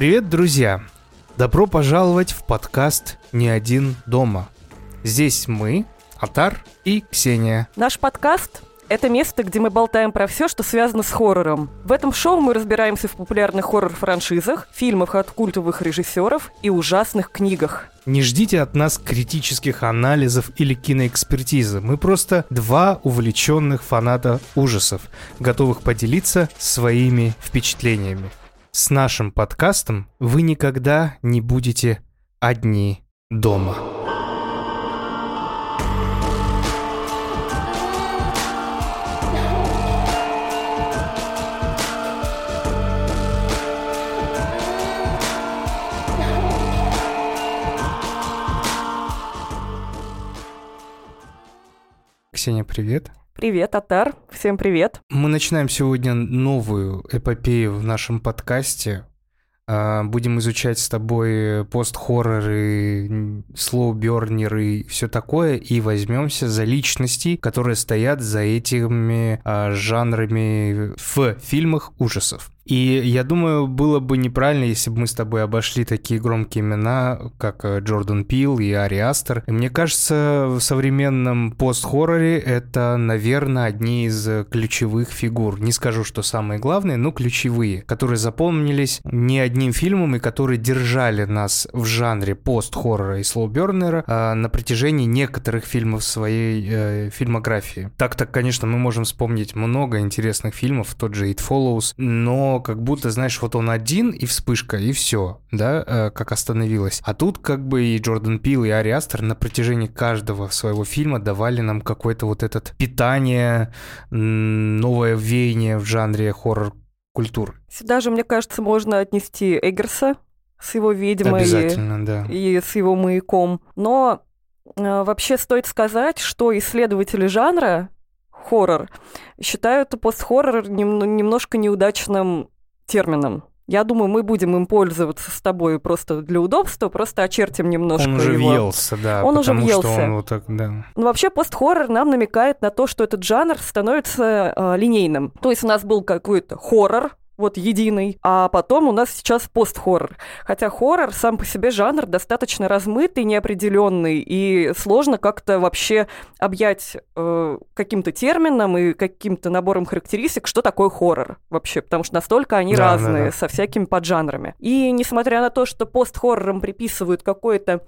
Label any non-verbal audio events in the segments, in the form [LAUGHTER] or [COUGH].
Привет, друзья! Добро пожаловать в подкаст «Не один дома». Здесь мы, Атар и Ксения. Наш подкаст – это место, где мы болтаем про все, что связано с хоррором. В этом шоу мы разбираемся в популярных хоррор-франшизах, фильмах от культовых режиссеров и ужасных книгах. Не ждите от нас критических анализов или киноэкспертизы. Мы просто два увлеченных фаната ужасов, готовых поделиться своими впечатлениями. С нашим подкастом вы никогда не будете одни дома. Ксения, привет. Привет, Атар. Всем привет. Мы начинаем сегодня новую эпопею в нашем подкасте. А, будем изучать с тобой пост-хорроры, слоубернеры и все такое, и возьмемся за личности, которые стоят за этими а, жанрами в фильмах ужасов. И я думаю, было бы неправильно, если бы мы с тобой обошли такие громкие имена, как э, Джордан Пил и Ари Астер. И мне кажется, в современном пост-хорроре это, наверное, одни из ключевых фигур. Не скажу, что самые главные, но ключевые, которые запомнились не одним фильмом и которые держали нас в жанре пост-хоррора и слоубернера а на протяжении некоторых фильмов своей э, фильмографии. Так-так, конечно, мы можем вспомнить много интересных фильмов, тот же It Follows, но как будто, знаешь, вот он один и вспышка, и все, да, э, как остановилась. А тут как бы и Джордан Пил, и Ари Астер на протяжении каждого своего фильма давали нам какое-то вот это питание, новое веяние в жанре хоррор культур. Сюда же, мне кажется, можно отнести Эггерса с его ведьмой Обязательно, да. и с его маяком. Но э, вообще стоит сказать, что исследователи жанра хоррор. Считают постхоррор нем- немножко неудачным термином. Я думаю, мы будем им пользоваться с тобой просто для удобства, просто очертим немножко Он уже его. въелся, да. Он уже въелся. Что он вот так, да. Но вообще постхоррор нам намекает на то, что этот жанр становится э, линейным. То есть у нас был какой-то хоррор, вот единый, а потом у нас сейчас пост-хоррор. Хотя хоррор сам по себе жанр достаточно размытый, неопределенный, и сложно как-то вообще объять э, каким-то термином и каким-то набором характеристик, что такое хоррор вообще, потому что настолько они Да, да, разные, да. со всякими поджанрами. И несмотря на то, что пост-хоррорам приписывают какое-то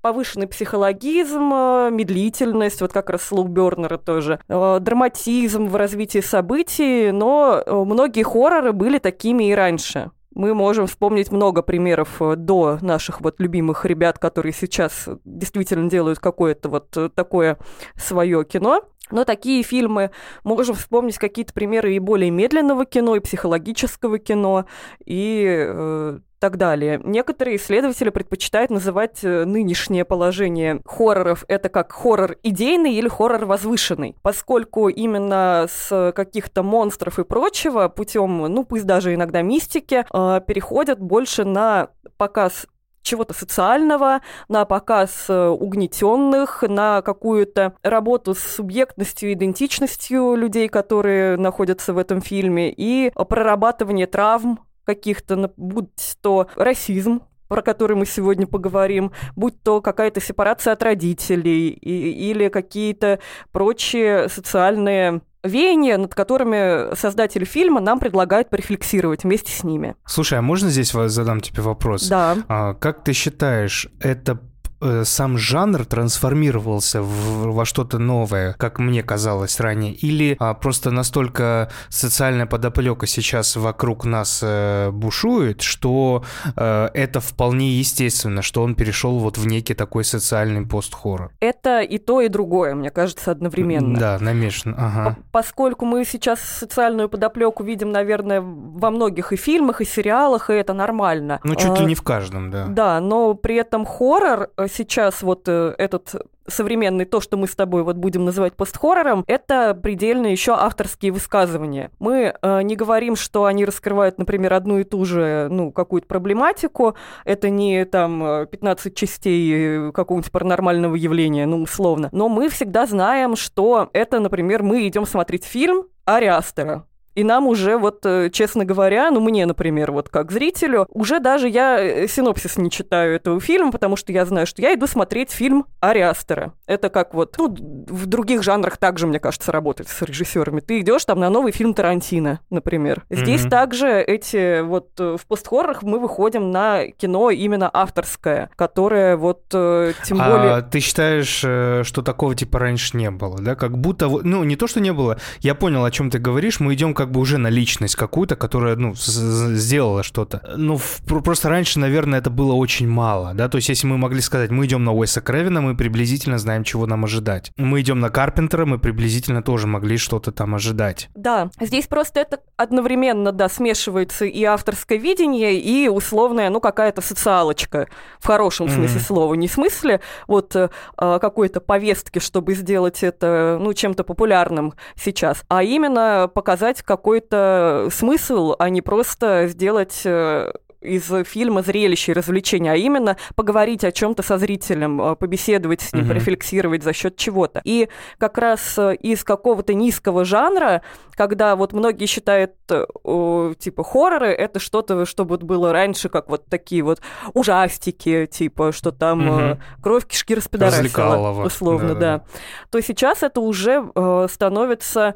повышенный психологизм, э, медлительность, вот как раз слоубернеры тоже, э, драматизм в развитии событий, но э, многие хорроры были такими и раньше. Мы можем вспомнить много примеров до наших вот любимых ребят, которые сейчас действительно делают какое-то вот такое свое кино. Но такие фильмы, можем вспомнить какие-то примеры и более медленного кино, и психологического кино, и э, так далее. Некоторые исследователи предпочитают называть э, нынешнее положение хорроров это как хоррор идейный или хоррор возвышенный, поскольку именно с каких-то монстров и прочего путем, ну пусть даже иногда мистики, э, переходят больше на показ чего-то социального, на показ э, угнетенных, на какую-то работу с субъектностью, идентичностью людей, которые находятся в этом фильме, и прорабатывание травм каких-то, будь то расизм, про который мы сегодня поговорим, будь то какая-то сепарация от родителей и- или какие-то прочие социальные веяния, над которыми создатель фильма нам предлагает порефлексировать вместе с ними. Слушай, а можно здесь задам тебе вопрос? Да. А, как ты считаешь, это э, сам жанр трансформировался в- во что-то новое, как мне казалось ранее, или а, просто настолько социальная подоплека сейчас вокруг нас э, бушует, что э, это вполне естественно, что он перешел вот в некий такой социальный пост-хоррор. Это и то, и другое, мне кажется, одновременно. Да, намешан, ага. По- Поскольку мы сейчас социальную подоплеку видим, наверное, во многих и фильмах, и сериалах, и это нормально. Ну, чуть ли А, не в каждом, да. Да, но при этом хоррор э, сейчас вот э, этот современный, то, что мы с тобой вот будем называть постхоррором, это предельно еще авторские высказывания. Мы э, не говорим, что они раскрывают, например, одну и ту же, ну, какую-то проблематику. Это не там э, 15 частей э, какого-нибудь паранормального явления, ну, условно. Но мы всегда знаем, что это, например, мы идем смотреть фильм Ари Астера. И нам уже, вот, э, честно говоря, ну, мне, например, вот как зрителю, уже даже я э, синопсис не читаю этого фильма, потому что я знаю, что я иду смотреть фильм Ариастера. Это как вот, ну, в других жанрах также, мне кажется, работает с режиссерами. Ты идешь там на новый фильм Тарантино, например. Здесь mm-hmm. также эти вот э, в постхоррорах мы выходим на кино именно авторское, которое вот тем а более... ты считаешь, что такого типа раньше не было, да? Как будто, ну, не то, что не было, я понял, о чем ты говоришь, мы идем как бы уже на личность какую-то, которая, ну, сделала что-то. Ну, просто раньше, наверное, это было очень мало, да, то есть если мы могли сказать, мы идем на Уэса Кревина, мы приблизительно знаем, чего нам ожидать. Мы идем на Карпентера, мы приблизительно тоже могли что-то там ожидать. Да, здесь просто это одновременно, да, смешивается и авторское видение, и условная, ну, какая-то социалочка, в хорошем смысле mm-hmm. слова, не в смысле вот э, какой-то повестки, чтобы сделать это, ну, чем-то популярным сейчас, а именно показать какой-то смысл, а не просто сделать э, из фильма зрелище и развлечения, а именно поговорить о чем-то со зрителем, э, побеседовать с ним, угу. порефлексировать за счет чего-то. И как раз э, из какого-то низкого жанра, когда вот многие считают, типа, хорроры, это что-то, что вот было раньше, как вот такие вот ужастики, типа, что там угу. кровь кишки распидорасила, условно, да, да. да. То сейчас это уже становится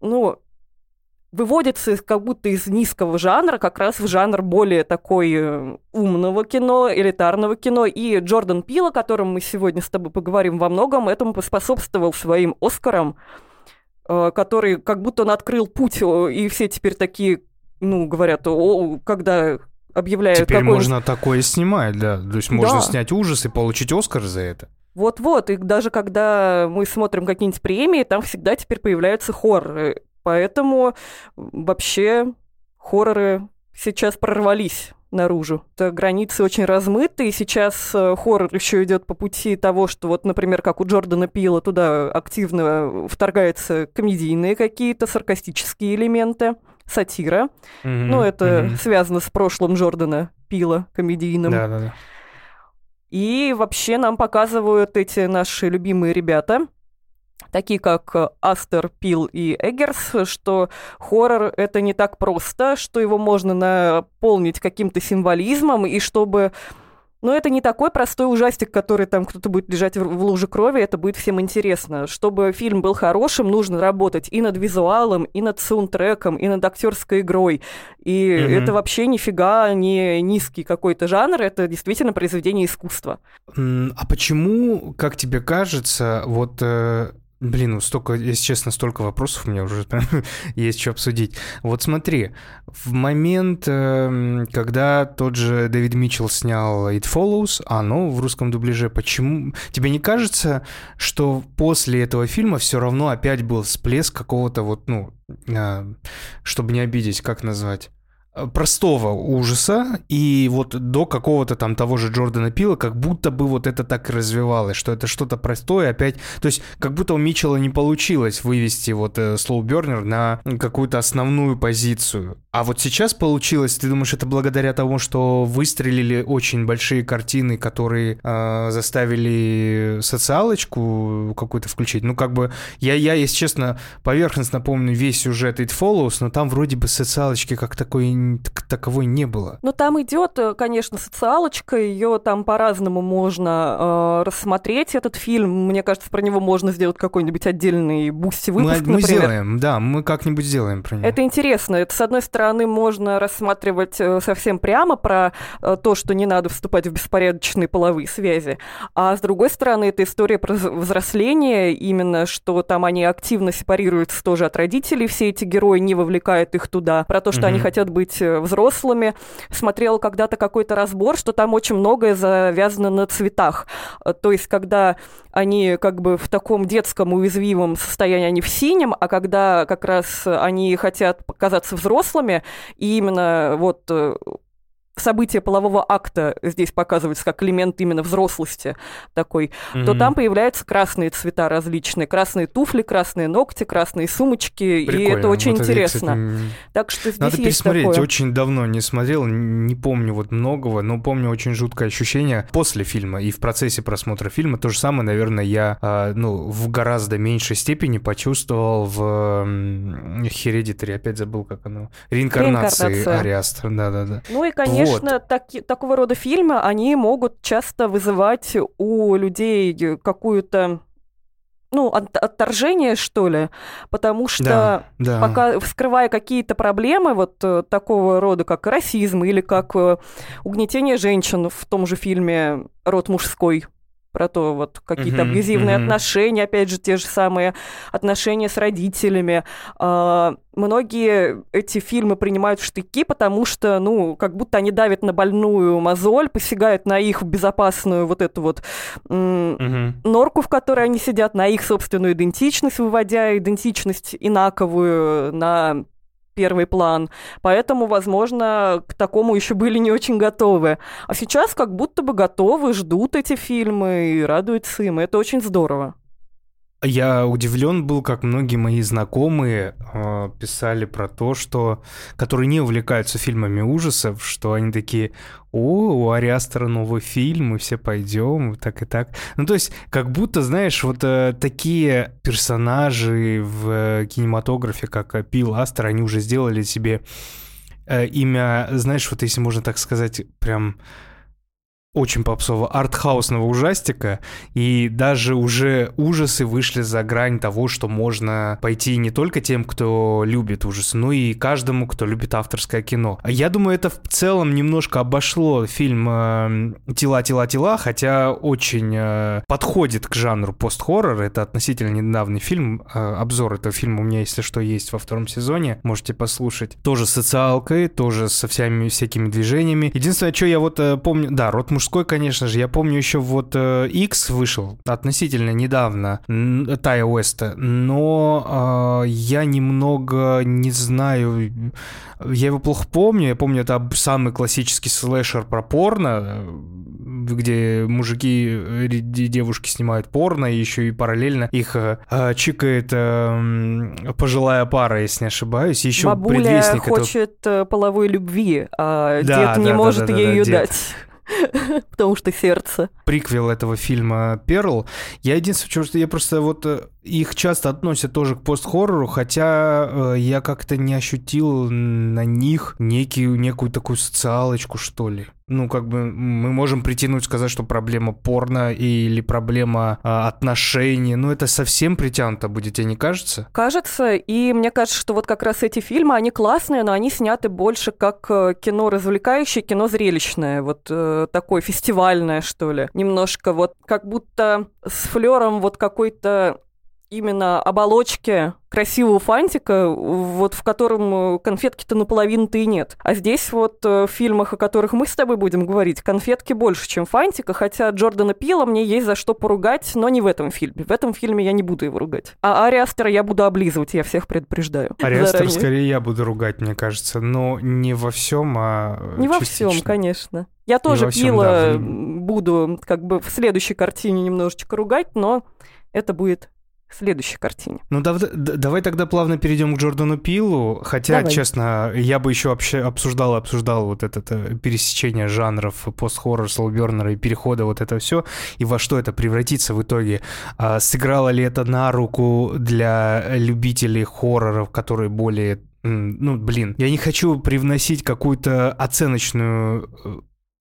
ну, выводится как будто из низкого жанра как раз в жанр более такой э, умного кино, элитарного кино. И Джордан Пил, о котором мы сегодня с тобой поговорим, во многом этому поспособствовал своим Оскарам, э, который как будто он открыл путь, и все теперь такие, ну, говорят, о, когда объявляют... Теперь можно такое снимать, да. То есть можно да. снять ужас и получить Оскар за это. Вот-вот, и даже когда мы смотрим какие-нибудь премии, там всегда теперь появляются хорроры. Поэтому вообще хорроры сейчас прорвались наружу. Это границы очень размыты, и сейчас э, хоррор еще идет по пути того, что вот, например, как у Джордана Пила, туда активно вторгаются комедийные какие-то саркастические элементы, сатира. Mm-hmm. Ну, это mm-hmm. связано с прошлым Джордана Пила комедийным. Да-да-да. И вообще нам показывают эти наши любимые ребята, такие как э, Астер, Пил и Эггерс, что хоррор — это не так просто, что его можно наполнить каким-то символизмом, и чтобы но это не такой простой ужастик, который там кто-то будет лежать в луже крови, это будет всем интересно. Чтобы фильм был хорошим, нужно работать и над визуалом, и над саундтреком, и над актерской игрой. И mm-hmm. это вообще нифига не низкий какой-то жанр, это действительно произведение искусства. А почему, как тебе кажется, вот э, Блин, ну столько, если честно, столько вопросов у меня уже [LAUGHS] есть что обсудить. Вот смотри, в момент, эм, когда тот же Дэвид Митчелл снял It Follows, оно в русском дубляже, почему... Тебе не кажется, что после этого фильма все равно опять был всплеск какого-то вот, ну, а, чтобы не обидеть, как назвать? Простого ужаса, и вот до какого-то там того же Джордана Пила, как будто бы вот это так развивалось, что это что-то простое опять, то есть как будто у Митчелла не получилось вывести вот э, Слоубернер на какую-то основную позицию. А вот сейчас получилось, ты думаешь, это благодаря тому, что выстрелили очень большие картины, которые э, заставили социалочку какую-то включить? Ну, как бы, я, я, если честно, поверхностно помню весь сюжет It Follows, но там вроде бы социалочки как такой таковой не было. Ну, там идет, э, конечно, социалочка, ее там по-разному можно э, рассмотреть, этот фильм. Мне кажется, про него можно сделать какой-нибудь отдельный Boosty выпуск, мы, мы сделаем, да, мы как-нибудь сделаем про него. Это интересно. Это, с одной стороны, можно рассматривать э, совсем прямо про э, то, что не надо вступать в беспорядочные половые связи, а с другой стороны, это история про взросление, именно, что там они активно сепарируются тоже от родителей, все эти герои не вовлекают их туда, про то, что mm-hmm. они хотят быть быть э, взрослыми. Смотрела когда-то какой-то разбор, что там очень многое завязано на цветах. Э, то есть, когда они как бы в таком детском уязвимом состоянии, они в синем, а когда как раз они хотят показаться взрослыми, и именно вот события полового акта здесь показываются как элемент именно взрослости такой, mm-hmm. то там появляются красные цвета различные. Красные туфли, красные ногти, красные сумочки. Прикольно. И это очень вот интересно. Это, кстати, так что здесь Надо есть пересмотреть. Такое. Очень давно не смотрел, не помню вот многого, но помню очень жуткое ощущение после фильма и в процессе просмотра фильма. То же самое, наверное, я а, ну, в гораздо меньшей степени почувствовал в Hereditary. Опять забыл, как оно. Реинкарнации Реинкарнация. Ариастра. Да-да-да. Ну и, конечно, вот. так, такого рода фильмы, они могут часто вызывать у людей какую-то ну, от, отторжение, что ли, потому что да, да. пока вскрывая какие-то проблемы вот э, такого рода, как расизм или как э, угнетение женщин в том же фильме «Род мужской», про то, вот какие-то uh-huh, абьюзивные uh-huh. отношения, опять же, те же самые отношения с родителями. А, многие эти фильмы принимают в штыки, потому что, ну, как будто они давят на больную мозоль, посягают на их безопасную вот эту вот м- uh-huh. норку, в которой они сидят, на их собственную идентичность, выводя идентичность инаковую на первый план. Поэтому, возможно, к такому еще были не очень готовы. А сейчас как будто бы готовы, ждут эти фильмы и радуются им. Это очень здорово. Я удивлен был, как многие мои знакомые э, писали про то, что, которые не увлекаются фильмами ужасов, что они такие, о, у Ариастера новый фильм, мы все пойдем, так и так. Ну, то есть, как будто, знаешь, вот э, такие персонажи в э, кинематографе, как Пил Астер, они уже сделали себе э, имя, знаешь, вот если можно так сказать, прям очень попсового артхаусного ужастика, и даже уже ужасы вышли за грань того, что можно пойти не только тем, кто любит ужасы, но и каждому, кто любит авторское кино. Я думаю, это в целом немножко обошло фильм э, «Тела, тела, тела», хотя очень э, подходит к жанру пост-хоррор. Это относительно недавний фильм. Э, обзор этого фильма у меня, если что, есть во втором сезоне. Можете послушать. Тоже социалкой, тоже со всеми всякими движениями. Единственное, что я вот помню... Да, «Рот мужской мужской, конечно же. Я помню еще вот э, X вышел относительно недавно, Тая Уэста, но э, я немного не знаю, я его плохо помню. Я помню, это самый классический слэшер про порно, где мужики и девушки снимают порно, и еще и параллельно их э, чикает э, пожилая пара, если не ошибаюсь. Еще Бабуля хочет этого... половой любви, а да, дед не да, может да, да, ей да, дать. Дед. [LAUGHS] Потому что сердце. Приквел этого фильма «Перл». Я единственное, что я просто вот э, их часто относят тоже к пост-хоррору, хотя э, я как-то не ощутил на них некий, некую такую социалочку, что ли. Ну, как бы мы можем притянуть, сказать, что проблема порно или проблема э, отношений. Ну, это совсем притянуто будет, тебе не кажется? Кажется, и мне кажется, что вот как раз эти фильмы, они классные, но они сняты больше как э, кино развлекающее, кино зрелищное, вот э, такое фестивальное, что ли. Немножко вот как будто с флером вот какой-то именно оболочки красивого фантика, вот в котором э, конфетки-то наполовину-то и нет. А здесь вот э, в фильмах, о которых мы с тобой будем говорить, конфетки больше, чем фантика, хотя Джордана Пила мне есть за что поругать, но не в этом фильме. В этом фильме я не буду его ругать. А Ари Астера я буду облизывать, я всех предупреждаю. Ари Астера скорее я буду ругать, мне кажется, но не во всем, а Не частично. во всем, конечно. Я тоже всем, Пила да. буду как бы в следующей картине немножечко ругать, но это будет следующей картине. Ну да, давай тогда плавно перейдем к Джордану Пилу, хотя, давай. честно, я бы еще вообще обсуждал и обсуждал вот это, это пересечение жанров пост-хоррор, слоубернера и перехода вот это все, и во что это превратится в итоге. А, сыграло ли это на руку для любителей хорроров, которые более ну, блин, я не хочу привносить какую-то оценочную э,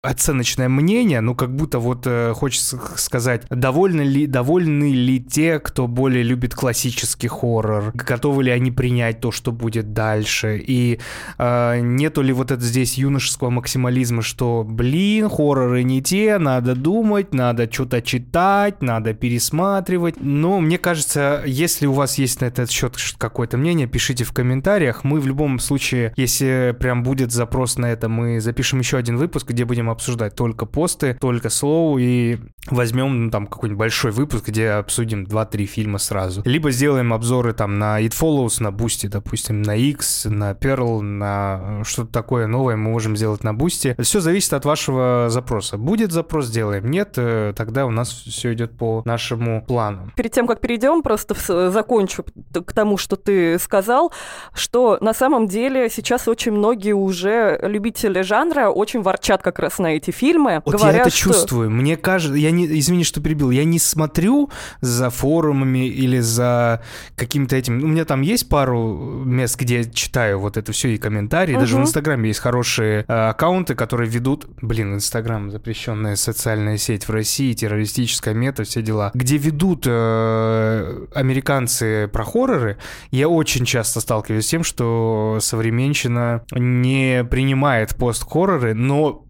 оценочное мнение, ну как будто вот э, хочется сказать, довольны ли, довольны ли те, кто более любит классический хоррор, готовы ли они принять то, что будет дальше, и э, нету ли вот это здесь юношеского максимализма, что, блин, хорроры не те, надо думать, надо что-то читать, надо пересматривать, но мне кажется, если у вас есть на этот счет какое-то мнение, пишите в комментариях, мы в любом случае, если прям будет запрос на это, мы запишем еще один выпуск, где будем обсуждать только посты, только слоу, и возьмем ну, там какой-нибудь большой выпуск, где обсудим 2-3 фильма сразу. Либо сделаем обзоры там на It Follows, на Boosty, допустим, на X, на Pearl, на что-то такое новое мы можем сделать на Boosty. Все зависит от вашего запроса. Будет запрос, сделаем. Нет, э, тогда у нас все идет по нашему плану. Перед тем, как перейдем, просто закончу к тому, что ты сказал, что на самом деле сейчас очень многие уже любители жанра очень ворчат как раз на эти фильмы. Вот говоря, я это что... чувствую. Мне кажется, я не, извини, что перебил, я не смотрю за форумами или за каким-то этим. У меня там есть пару мест, где я читаю вот это все и комментарии. Угу. Даже в Инстаграме есть хорошие э, аккаунты, которые ведут, блин, Инстаграм запрещенная социальная сеть в России, террористическая мета, все дела, где ведут э, американцы про хорроры. Я очень часто сталкиваюсь с тем, что современщина не принимает пост-хорроры, но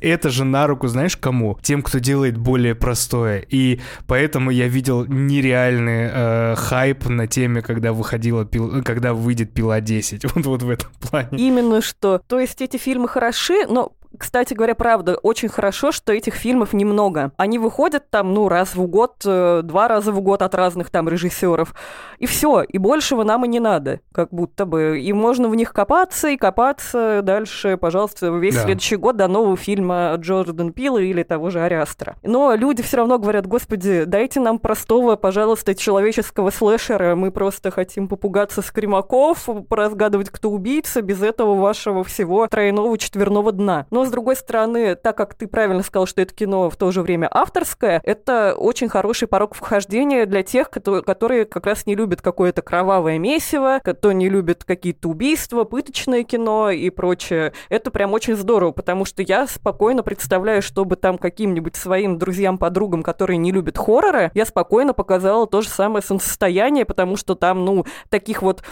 это же на руку, знаешь, кому? Тем, кто делает более простое. И поэтому я видел нереальный э, хайп на теме, когда выходила пил... когда выйдет пила 10. [LAUGHS] Вот, вот в этом плане. Именно что. То есть эти фильмы хороши, но кстати говоря, правда, очень хорошо, что этих фильмов немного. Они выходят там, ну, раз в год, э, два раза в год от разных там режиссеров. И все, и большего нам и не надо, как будто бы. И можно в них копаться и копаться дальше, пожалуйста, весь да. следующий год до нового фильма Джордан Пила или того же Ариастра. Но люди все равно говорят, господи, дайте нам простого, пожалуйста, человеческого слэшера. Мы просто хотим попугаться скримаков, поразгадывать, кто убийца, без этого вашего всего тройного четверного дна. Но, с другой стороны, так как ты правильно сказал, что это кино в то же время авторское, это очень хороший порог вхождения для тех, которые как раз не любят какое-то кровавое месиво, кто не любит какие-то убийства, пыточное кино и прочее. Это прям очень здорово, потому что я спокойно представляю, чтобы там каким-нибудь своим друзьям-подругам, которые не любят хорроры, я спокойно показала то же самое солнцестояние, потому что там, ну, таких вот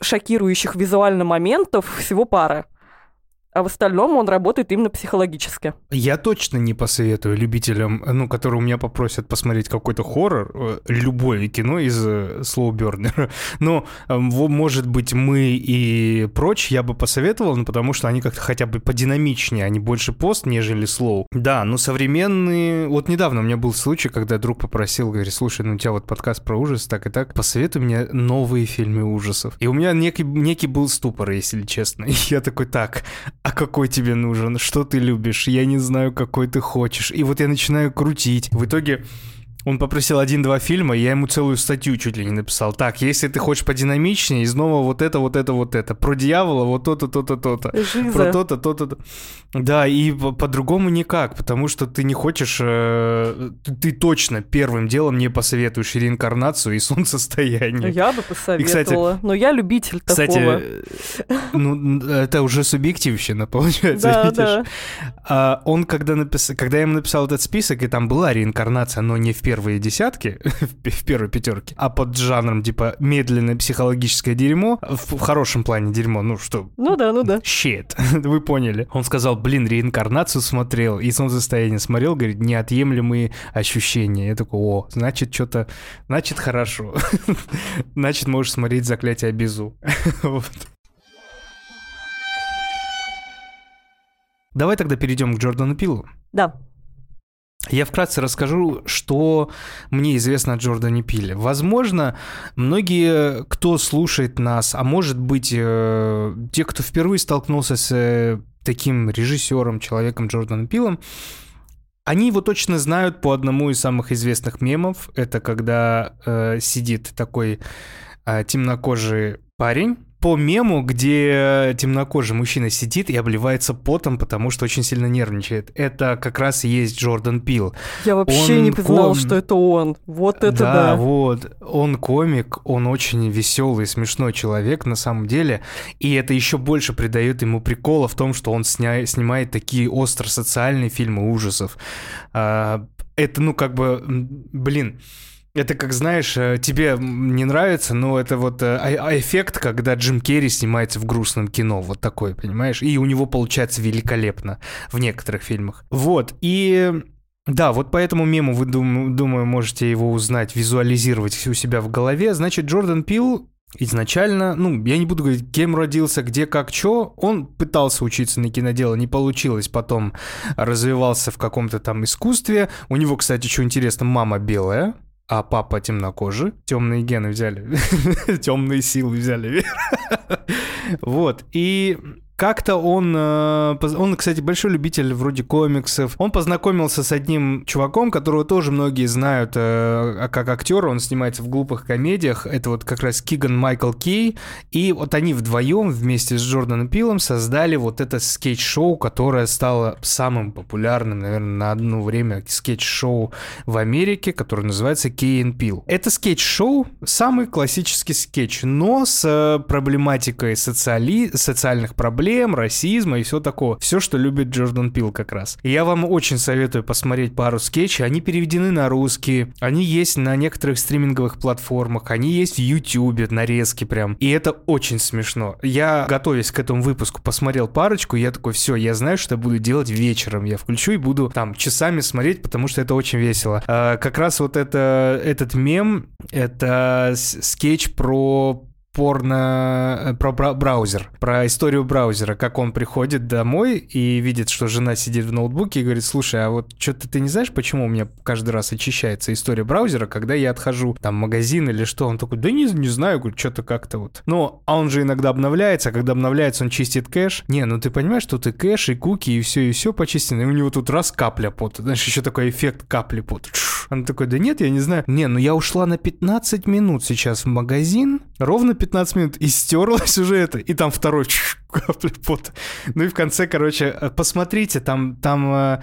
шокирующих визуально моментов всего пара а в остальном он работает именно психологически. Я точно не посоветую любителям, ну, которые у меня попросят посмотреть какой-то хоррор, э, любое кино из э, Слоубернера. [LAUGHS] Но, э, может быть, мы и прочь я бы посоветовал, ну, потому что они как-то хотя бы подинамичнее, они больше пост, нежели слоу. Да, но современные... Вот недавно у меня был случай, когда друг попросил, говорит, слушай, ну, у тебя вот подкаст про ужас, так и так, посоветуй мне новые фильмы ужасов. И у меня некий, некий был ступор, если честно. [LAUGHS] И я такой, так, а какой тебе нужен, что ты любишь, я не знаю, какой ты хочешь. И вот я начинаю крутить. В итоге он попросил один-два фильма, я ему целую статью чуть ли не написал. Так, если ты хочешь подинамичнее, из нового вот это, вот это, вот это. Про дьявола вот то-то, то-то, то-то. Про то-то, то-то. Да, и по-другому никак, потому что ты не хочешь... Э, ты точно первым делом не посоветуешь реинкарнацию и [LAUGHS] солнцестояние. Я бы посоветовала, и, кстати, но я любитель кстати, такого. ну, это уже субъективщина, [LAUGHS] получается, да, видишь? Да. А он, когда, напис... когда я ему написал этот список, и там была реинкарнация, но не в первом первые десятки, [LAUGHS] в первой пятерке, а под жанром типа медленное психологическое дерьмо, в, хорошем плане дерьмо, ну что? Ну да, ну да. Щит, [LAUGHS] вы поняли. Он сказал, блин, реинкарнацию смотрел, и солнцестояние смотрел, говорит, неотъемлемые ощущения. Я такой, о, значит, что-то, значит, хорошо. [LAUGHS] значит, можешь смотреть «Заклятие Безу». вот. Давай тогда перейдем к Джордану Пилу. Да. Я вкратце расскажу, что мне известно о Джордане Пиле. Возможно, многие, кто слушает нас, а может быть, э, те, кто впервые столкнулся с э, таким режиссером, человеком Джорданом Пилом, они его точно знают по одному из самых известных мемов. Это когда э, сидит такой э, темнокожий парень по мему, где темнокожий мужчина сидит и обливается потом, потому что очень сильно нервничает. Это как раз и есть Джордан Пил. Я вообще он не знал, ком... что это он. Вот это да. Да, вот. Он комик, он очень веселый, смешной человек на самом деле. И это еще больше придает ему прикола в том, что он сня... снимает такие остро-социальные фильмы ужасов. А, это, ну, как бы, блин, это как, знаешь, э, тебе не нравится, но это вот э, а, а эффект, когда Джим Керри снимается в грустном кино, вот такой, понимаешь? И у него получается великолепно в некоторых фильмах. Вот, и да, вот по этому мему вы, дум, думаю, можете его узнать, визуализировать у себя в голове. Значит, Джордан Пил изначально, ну, я не буду говорить, кем родился, где, как, что, он пытался учиться на кинодело, не получилось, потом развивался в каком-то там искусстве. У него, кстати, что интересно, мама белая, а папа темнокожий. Темные гены взяли, [LAUGHS] темные силы взяли. [LAUGHS] Вот, и как-то он, э, он, кстати, большой любитель вроде комиксов. Он познакомился с одним чуваком, которого тоже многие знают э, а как актера. Он снимается в глупых комедиях. Это вот как раз Киган Майкл Кей. И вот они вдвоем вместе с Джорданом Пилом создали вот это скетч-шоу, которое стало самым популярным, наверное, на одно время скетч-шоу в Америке, которое называется Key & Peele. Это скетч-шоу, самый классический скетч, но с э, проблематикой социали... социальных проблем проблем, расизма и все такого. Все, что любит Джордан Пил как раз. И я вам очень советую посмотреть пару скетчей. Они переведены на русский, они есть на некоторых стриминговых платформах, они есть в YouTube, нарезки прям. И это очень смешно. Я, готовясь к этому выпуску, посмотрел парочку, я такой, все, я знаю, что я буду делать вечером. Я включу и буду там часами смотреть, потому что это очень весело. А, как раз вот это, этот мем, это скетч про порно э, про браузер, про историю браузера, как он приходит домой и видит, что жена сидит в ноутбуке и говорит, слушай, а вот что-то ты не знаешь, почему у меня каждый раз очищается история браузера, когда я отхожу там магазин или что? Он такой, да не, не знаю, говорит, что-то как-то вот. Ну, а он же иногда обновляется, а когда обновляется, он чистит кэш. Не, ну ты понимаешь, что ты кэш и куки и все, и все почистено, и у него тут раз капля пота, знаешь, еще такой эффект капли пота. Он такой, да нет, я не знаю. Не, ну я ушла на 15 минут сейчас в магазин, ровно 15 минут, и стерлась уже это, и там второй капля пота. Ну и в конце, короче, э, посмотрите, там, там э,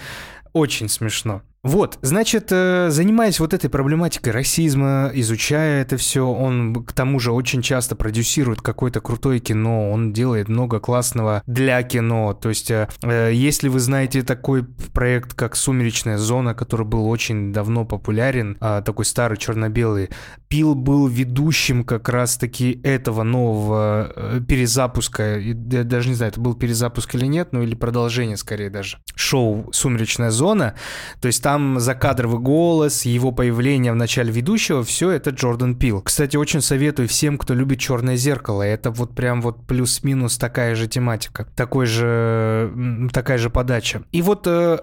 очень смешно. Вот, значит, э, занимаясь вот этой проблематикой расизма, изучая это все, он к тому же очень часто продюсирует какое-то крутое кино, он делает много классного для кино. То есть, э, э, если вы знаете такой проект, как «Сумеречная зона», который был очень давно популярен, а, такой старый черно-белый, Пил был ведущим как раз-таки этого нового перезапуска, я даже не знаю, это был перезапуск или нет, ну или продолжение скорее даже, шоу «Сумеречная зона». То есть там закадровый голос, его появление в начале ведущего, все это Джордан Пил. Кстати, очень советую всем, кто любит «Черное зеркало». Это вот прям вот плюс-минус такая же тематика, такой же, такая же подача. И вот э,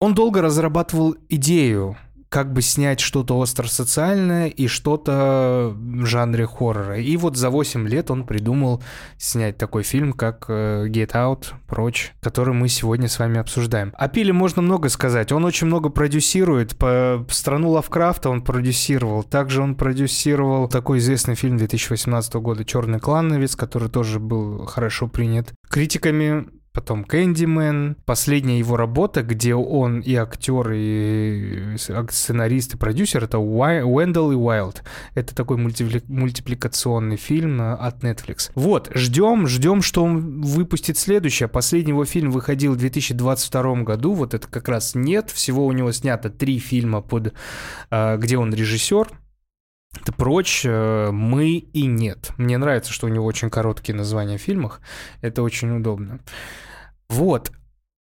он долго разрабатывал идею как бы снять что-то остро-социальное и что-то в жанре хоррора. И вот за 8 лет он придумал снять такой фильм, как э, Get Out, прочь, который мы сегодня с вами обсуждаем. О Пиле можно много сказать. Он очень много продюсирует. По «Страну Лавкрафта» он продюсировал. Также он продюсировал такой известный фильм 2018 года «Черный клановец», который тоже был хорошо принят критиками потом Кэндимен, последняя его работа, где он и актер, и сценарист, и продюсер, это Уэндell и Уайлд. Это такой мультипликационный фильм от Netflix. Вот, ждем, ждем, что он выпустит следующее. Последний его фильм выходил в 2022 году, вот это как раз нет. Всего у него снято три фильма, под, а, где он режиссер, это прочь, э, мы и нет. Мне нравится, что у него очень короткие названия в фильмах. Это очень удобно. Вот.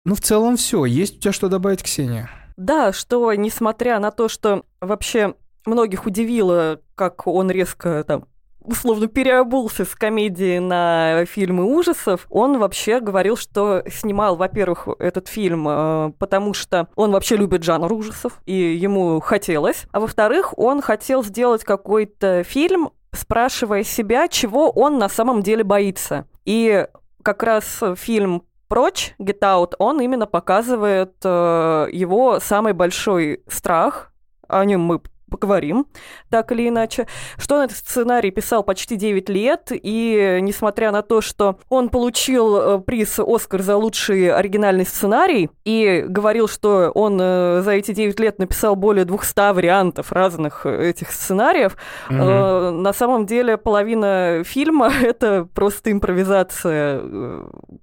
Ну, в целом все. Есть у тебя что добавить, Ксения? Да, что несмотря на то, что вообще многих удивило, как он резко там условно переобулся с комедии на фильмы ужасов, он вообще говорил, что снимал, во-первых, этот фильм, э, потому что он вообще любит жанр ужасов, и ему хотелось, а во-вторых, он хотел сделать какой-то фильм, спрашивая себя, чего он на самом деле боится. И как раз фильм прочь, Get Out, он именно показывает э, его самый большой страх, о нем мы поговорим, так или иначе, что он этот сценарий писал почти 9 лет, и несмотря на то, что он получил э, приз «Оскар» за лучший оригинальный сценарий, и говорил, что он э, за эти 9 лет написал более 200 вариантов разных этих сценариев, mm-hmm. на самом деле половина фильма — это просто импровизация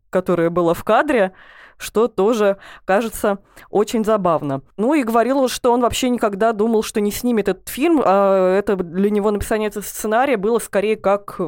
которая была в кадре, что тоже кажется очень забавно. Ну и говорил, что он вообще никогда думал, что не снимет этот фильм, а это для него написание этого сценария было скорее как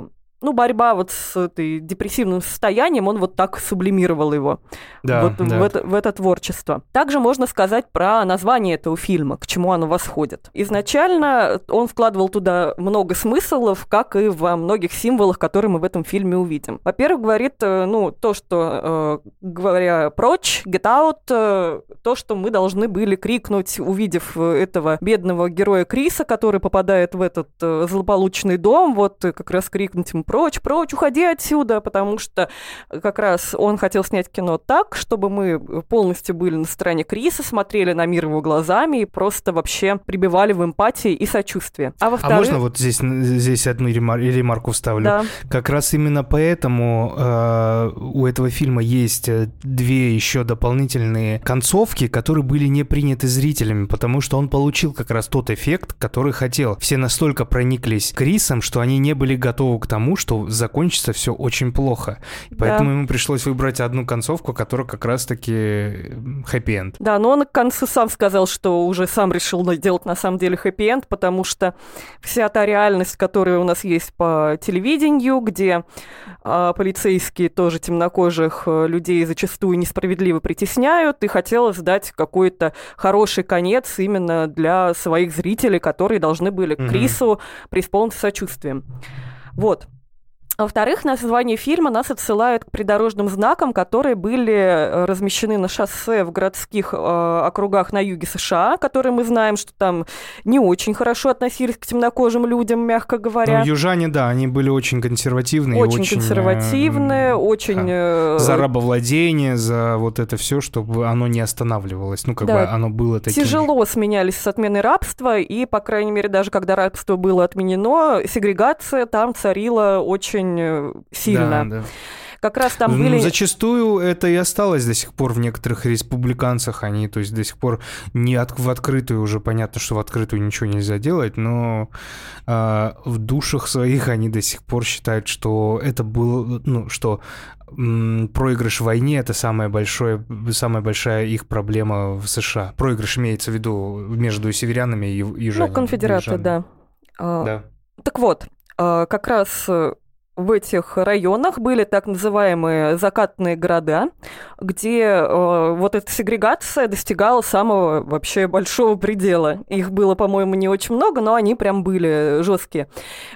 ну, борьба вот с этой депрессивным состоянием, он вот так сублимировал его да, вот да. В, это, в это творчество. Также можно сказать про название этого фильма, к чему оно восходит. Изначально он вкладывал туда много смыслов, как и во многих символах, которые мы в этом фильме увидим. Во-первых, говорит, э, ну, то, что, э, говоря прочь, get out, э, то, что мы должны были крикнуть, увидев этого бедного героя Криса, который попадает в этот злополучный дом, вот как раз крикнуть ему прочь, прочь, уходи отсюда, потому что как раз он хотел снять кино так, чтобы мы полностью были на стороне Криса, смотрели на мир его глазами и просто вообще прибивали в эмпатии и сочувствии. А, а можно вот здесь, здесь одну ремар- ремарку вставлю? Да. Как раз именно поэтому э, у этого фильма есть э, две еще дополнительные концовки, которые были не приняты зрителями, потому что он получил как раз тот эффект, который хотел. Все настолько прониклись Крисом, что они не были готовы к тому, что закончится все очень плохо. Поэтому да. ему пришлось выбрать одну концовку, которая как раз-таки хэппи-энд. Да, но он к концу сам сказал, что уже сам решил делать на самом деле хэппи-энд, потому что вся та реальность, которая у нас есть по телевидению, где а, полицейские тоже темнокожих э, людей зачастую несправедливо притесняют, и хотелось дать какой-то хороший конец именно для своих зрителей, которые должны были к Крису преисполниться сочувствием. Вот. Во-вторых, название фильма нас отсылает к придорожным знакам, которые были э, размещены на шоссе в городских э, округах на юге США, которые мы знаем, что там не очень хорошо относились к темнокожим людям, мягко говоря. Ну, южане, да, они были очень консервативные. Очень, очень консервативные, э, очень... Э, за рабовладение, за вот это все, чтобы оно не останавливалось. Ну, как да. бы оно было таким... Тяжело сменялись с отменой рабства, и, по крайней мере, даже когда рабство было отменено, сегрегация там царила очень очень э, сильно. Да, да. Как раз там ну, были... Зачастую это и осталось до сих пор в некоторых республиканцах. Они, то есть, до сих пор не от, в открытую, уже понятно, что в открытую ничего нельзя делать, но э, в душах своих они до сих пор считают, что это было, ну, что проигрыш в войне это самая большая, самая большая их проблема в США. Проигрыш имеется в виду между северянами и южанами. Ну, конфедераты, да. А, да. Так вот, а, как раз э, в этих районах были так называемые закатные города, где э, вот эта сегрегация достигала самого вообще большого предела. Их было, по-моему, не очень много, но они прям были жесткие.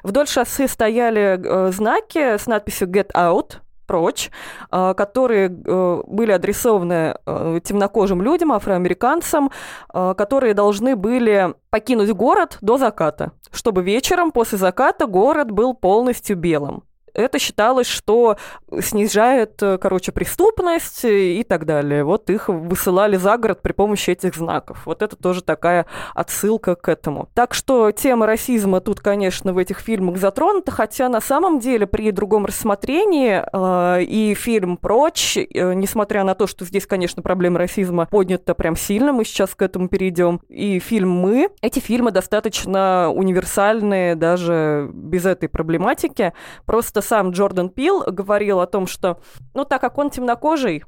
Вдоль шоссе стояли э, знаки с надписью «Get out», прочь, э, которые э, были адресованы э, темнокожим людям, афроамериканцам, которые должны были покинуть город до заката, чтобы вечером после заката город был полностью белым это считалось, что снижает, э, короче, преступность и так далее. Вот их высылали за город при помощи этих знаков. Вот это тоже такая отсылка к этому. Так что тема расизма тут, конечно, в этих фильмах затронута, хотя на самом деле при другом рассмотрении э, и фильм «Прочь», э, несмотря на то, что здесь, конечно, проблема расизма поднята прям сильно, мы сейчас к этому перейдем, и фильм «Мы», эти фильмы достаточно универсальные даже без этой проблематики. Просто сам Джордан Пил говорил о том, что, ну, так как он темнокожий,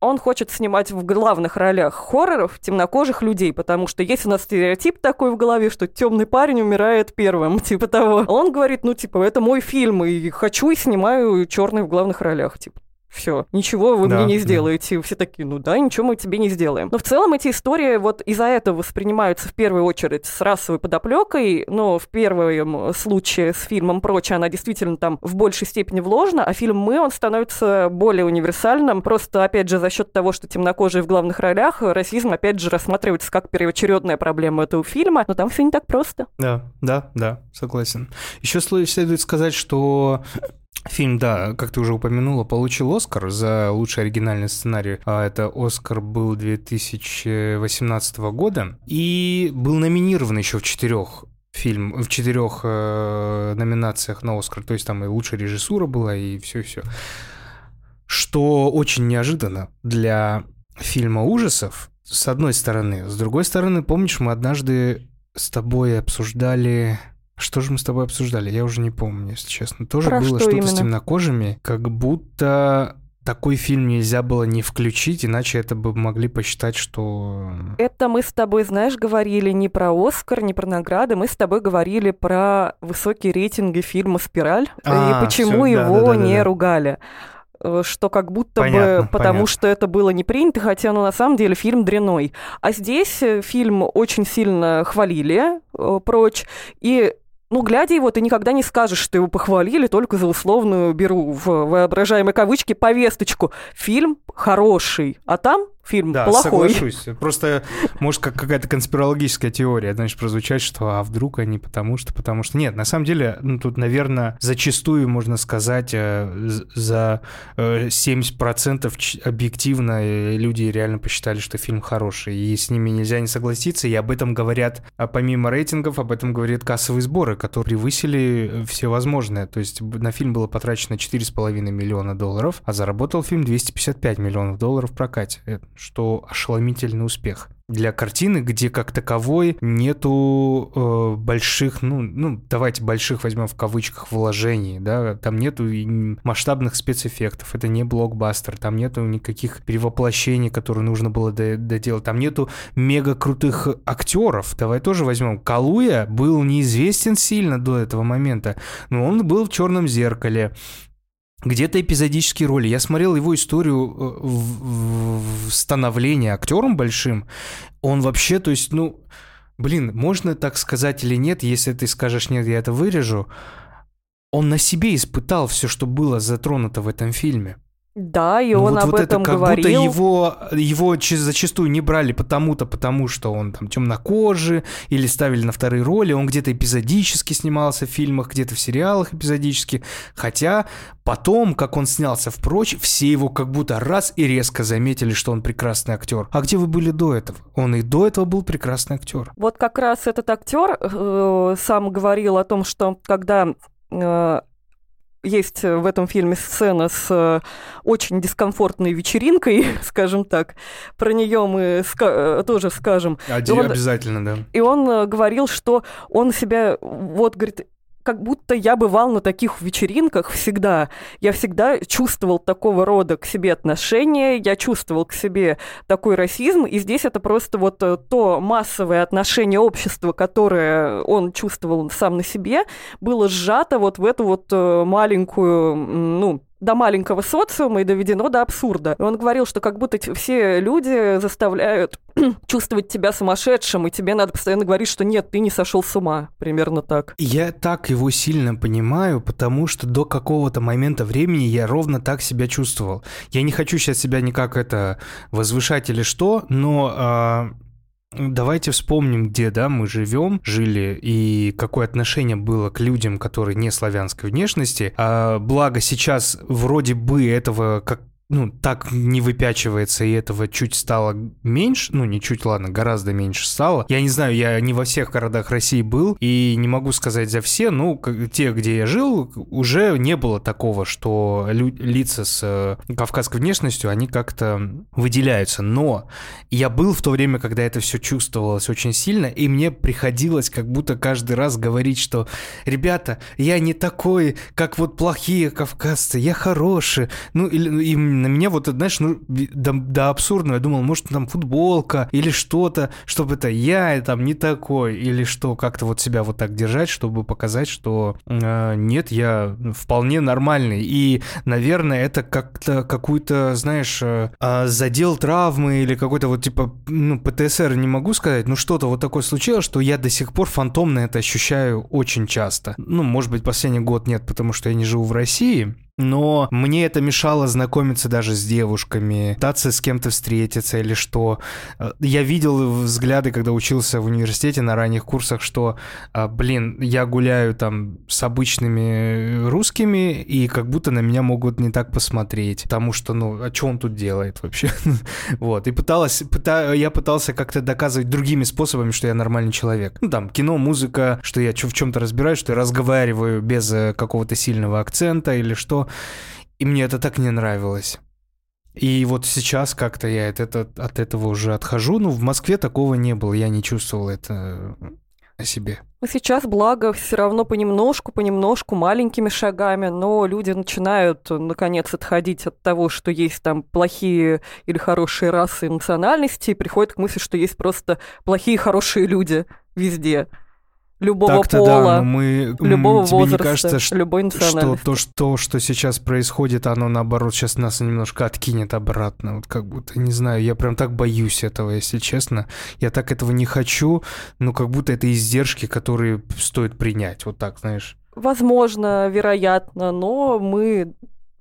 он хочет снимать в главных ролях хорроров темнокожих людей, потому что есть у нас стереотип такой в голове, что темный парень умирает первым, [LAUGHS] типа того. Он говорит, ну, типа, это мой фильм, и хочу и снимаю черный в главных ролях, типа все, ничего вы да, мне не сделаете. Да. Все такие, ну да, ничего мы тебе не сделаем. Но в целом эти истории вот из-за этого воспринимаются в первую очередь с расовой подоплекой, но в первом случае с фильмом «Прочее» она действительно там в большей степени вложена, а фильм «Мы» он становится более универсальным, просто, опять же, за счет того, что темнокожие в главных ролях, расизм, опять же, рассматривается как первоочередная проблема этого фильма, но там все не так просто. Да, да, да, согласен. Еще следует сказать, что Фильм, да, как ты уже упомянула, получил Оскар за лучший оригинальный сценарий. А это Оскар был 2018 года. И был номинирован еще в четырех фильм в четырех э, номинациях на Оскар. То есть там и лучшая режиссура была, и все-все. Что очень неожиданно для фильма ужасов, с одной стороны. С другой стороны, помнишь, мы однажды с тобой обсуждали что же мы с тобой обсуждали? Я уже не помню, если честно. Тоже Про было что что-то с темнокожими, как будто такой фильм нельзя было не включить, иначе это бы могли посчитать, что... Это мы с тобой, знаешь, говорили не про Оскар, не про награды, мы с тобой говорили про высокие рейтинги фильма «Спираль» а, и почему всё, его да, да, да, не да. ругали э, что как будто понятно, бы потому понятно. что это было не принято, хотя ну, на самом деле фильм дряной. А здесь э, фильм очень сильно хвалили э, прочь, и ну, глядя его, ты никогда не скажешь, что его похвалили только за условную, беру в воображаемые кавычки, повесточку. Фильм хороший, а там фильм да, плохой. соглашусь. Просто, может, как какая-то конспирологическая теория, значит, прозвучать, что а вдруг они потому что, потому что... Нет, на самом деле, ну, тут, наверное, зачастую, можно сказать, э, за 70% э, объективно э, люди реально посчитали, что фильм хороший, и с ними нельзя не согласиться, и об этом говорят, а помимо рейтингов, об этом говорят кассовые сборы, которые превысили все возможное. То есть на фильм было потрачено 4,5 миллиона долларов, а заработал фильм 255 миллионов долларов в прокате что ошеломительный успех. Для картины, где как таковой нету э, больших, ну, ну, давайте больших возьмем в кавычках вложений, да, там нету масштабных спецэффектов, это не блокбастер, там нету никаких перевоплощений, которые нужно было доделать, там нету мега крутых актеров, давай тоже возьмем. Калуя был неизвестен сильно до этого момента, но он был в черном зеркале, где-то эпизодические роли. Я смотрел его историю э, в, в становления актером большим. Он вообще, то есть, ну, блин, можно так сказать или нет, если ты скажешь нет, я это вырежу. Он на себе испытал все, что было затронуто в этом фильме. Да, и он вот, об вот этом это как говорил. будто его, его зачастую не брали потому-то, потому что он там темнокожий, или ставили на вторые роли, он где-то эпизодически снимался в фильмах, где-то в сериалах эпизодически, хотя потом, как он снялся в прочь, все его как будто раз и резко заметили, что он прекрасный актер. А где вы были до этого? Он и до этого был прекрасный актер. Вот как раз этот актер э, сам говорил о том, что когда э, есть в этом фильме сцена с э, очень дискомфортной вечеринкой, [LAUGHS] скажем так. Про нее мы ска- э, тоже скажем. Один, он, обязательно, да. И он э, говорил, что он себя, вот, говорит, как будто я бывал на таких вечеринках всегда. Я всегда чувствовал такого рода к себе отношения, я чувствовал к себе такой расизм, и здесь это просто вот э, то массовое отношение общества, которое он чувствовал сам на себе, было сжато вот в эту вот э, маленькую, ну, до маленького социума и доведено до абсурда. И он говорил, что как будто все люди заставляют [CLEARS THROAT] чувствовать тебя сумасшедшим, и тебе надо постоянно говорить, что нет, ты не сошел с ума. Примерно так. Я так его сильно понимаю, потому что до какого-то момента времени я ровно так себя чувствовал. Я не хочу сейчас себя никак это возвышать или что, но а, Давайте вспомним, где, да, мы живем, жили, и какое отношение было к людям, которые не славянской внешности. А благо сейчас вроде бы этого как ну, так не выпячивается, и этого чуть стало меньше, ну, не чуть, ладно, гораздо меньше стало. Я не знаю, я не во всех городах России был, и не могу сказать за все, ну, те, где я жил, уже не было такого, что лица с э, кавказской внешностью, они как-то выделяются. Но я был в то время, когда это все чувствовалось очень сильно, и мне приходилось как будто каждый раз говорить, что, ребята, я не такой, как вот плохие кавказцы, я хороший. Ну, ну, им на меня вот, знаешь, ну, до, до абсурдного. Я думал, может, там футболка или что-то, чтобы это я там не такой, или что, как-то вот себя вот так держать, чтобы показать, что э, нет, я вполне нормальный. И, наверное, это как-то какую-то, знаешь, э, а, задел травмы или какой-то вот типа, ну, ПТСР не могу сказать, но что-то вот такое случилось, что я до сих пор фантомно это ощущаю очень часто. Ну, может быть, последний год нет, потому что я не живу в России, но мне это мешало знакомиться даже с девушками, пытаться с кем-то встретиться или что. Э, я видел взгляды, когда учился в университете на ранних курсах, что, э, блин, я гуляю там с обычными русскими, и как будто на меня могут не так посмотреть, потому что, ну, а что он тут делает вообще? [LAUGHS] вот, и пыталась, пыта, я пытался как-то доказывать другими способами, что я нормальный человек. Ну, там, кино, музыка, что я в чем-то разбираюсь, что я разговариваю без э, какого-то сильного акцента или что, и мне это так не нравилось. И вот сейчас как-то я от, это, от этого уже отхожу. Ну, в Москве такого не было, я не чувствовал это. о себе. Но сейчас, благо, все равно понемножку, понемножку, маленькими шагами, но люди начинают, наконец, отходить от того, что есть там плохие или хорошие расы и национальности, и приходят к мысли, что есть просто плохие и хорошие люди везде любого Так-то пола, да, мы, любого тебе возраста, не кажется, что, любой что национальности. то, что, что сейчас происходит, оно наоборот сейчас нас немножко откинет обратно. Вот как будто, не знаю, я прям так боюсь этого, если честно. Я так этого не хочу, но как будто это издержки, которые стоит принять. Вот так, знаешь. Возможно, вероятно, но мы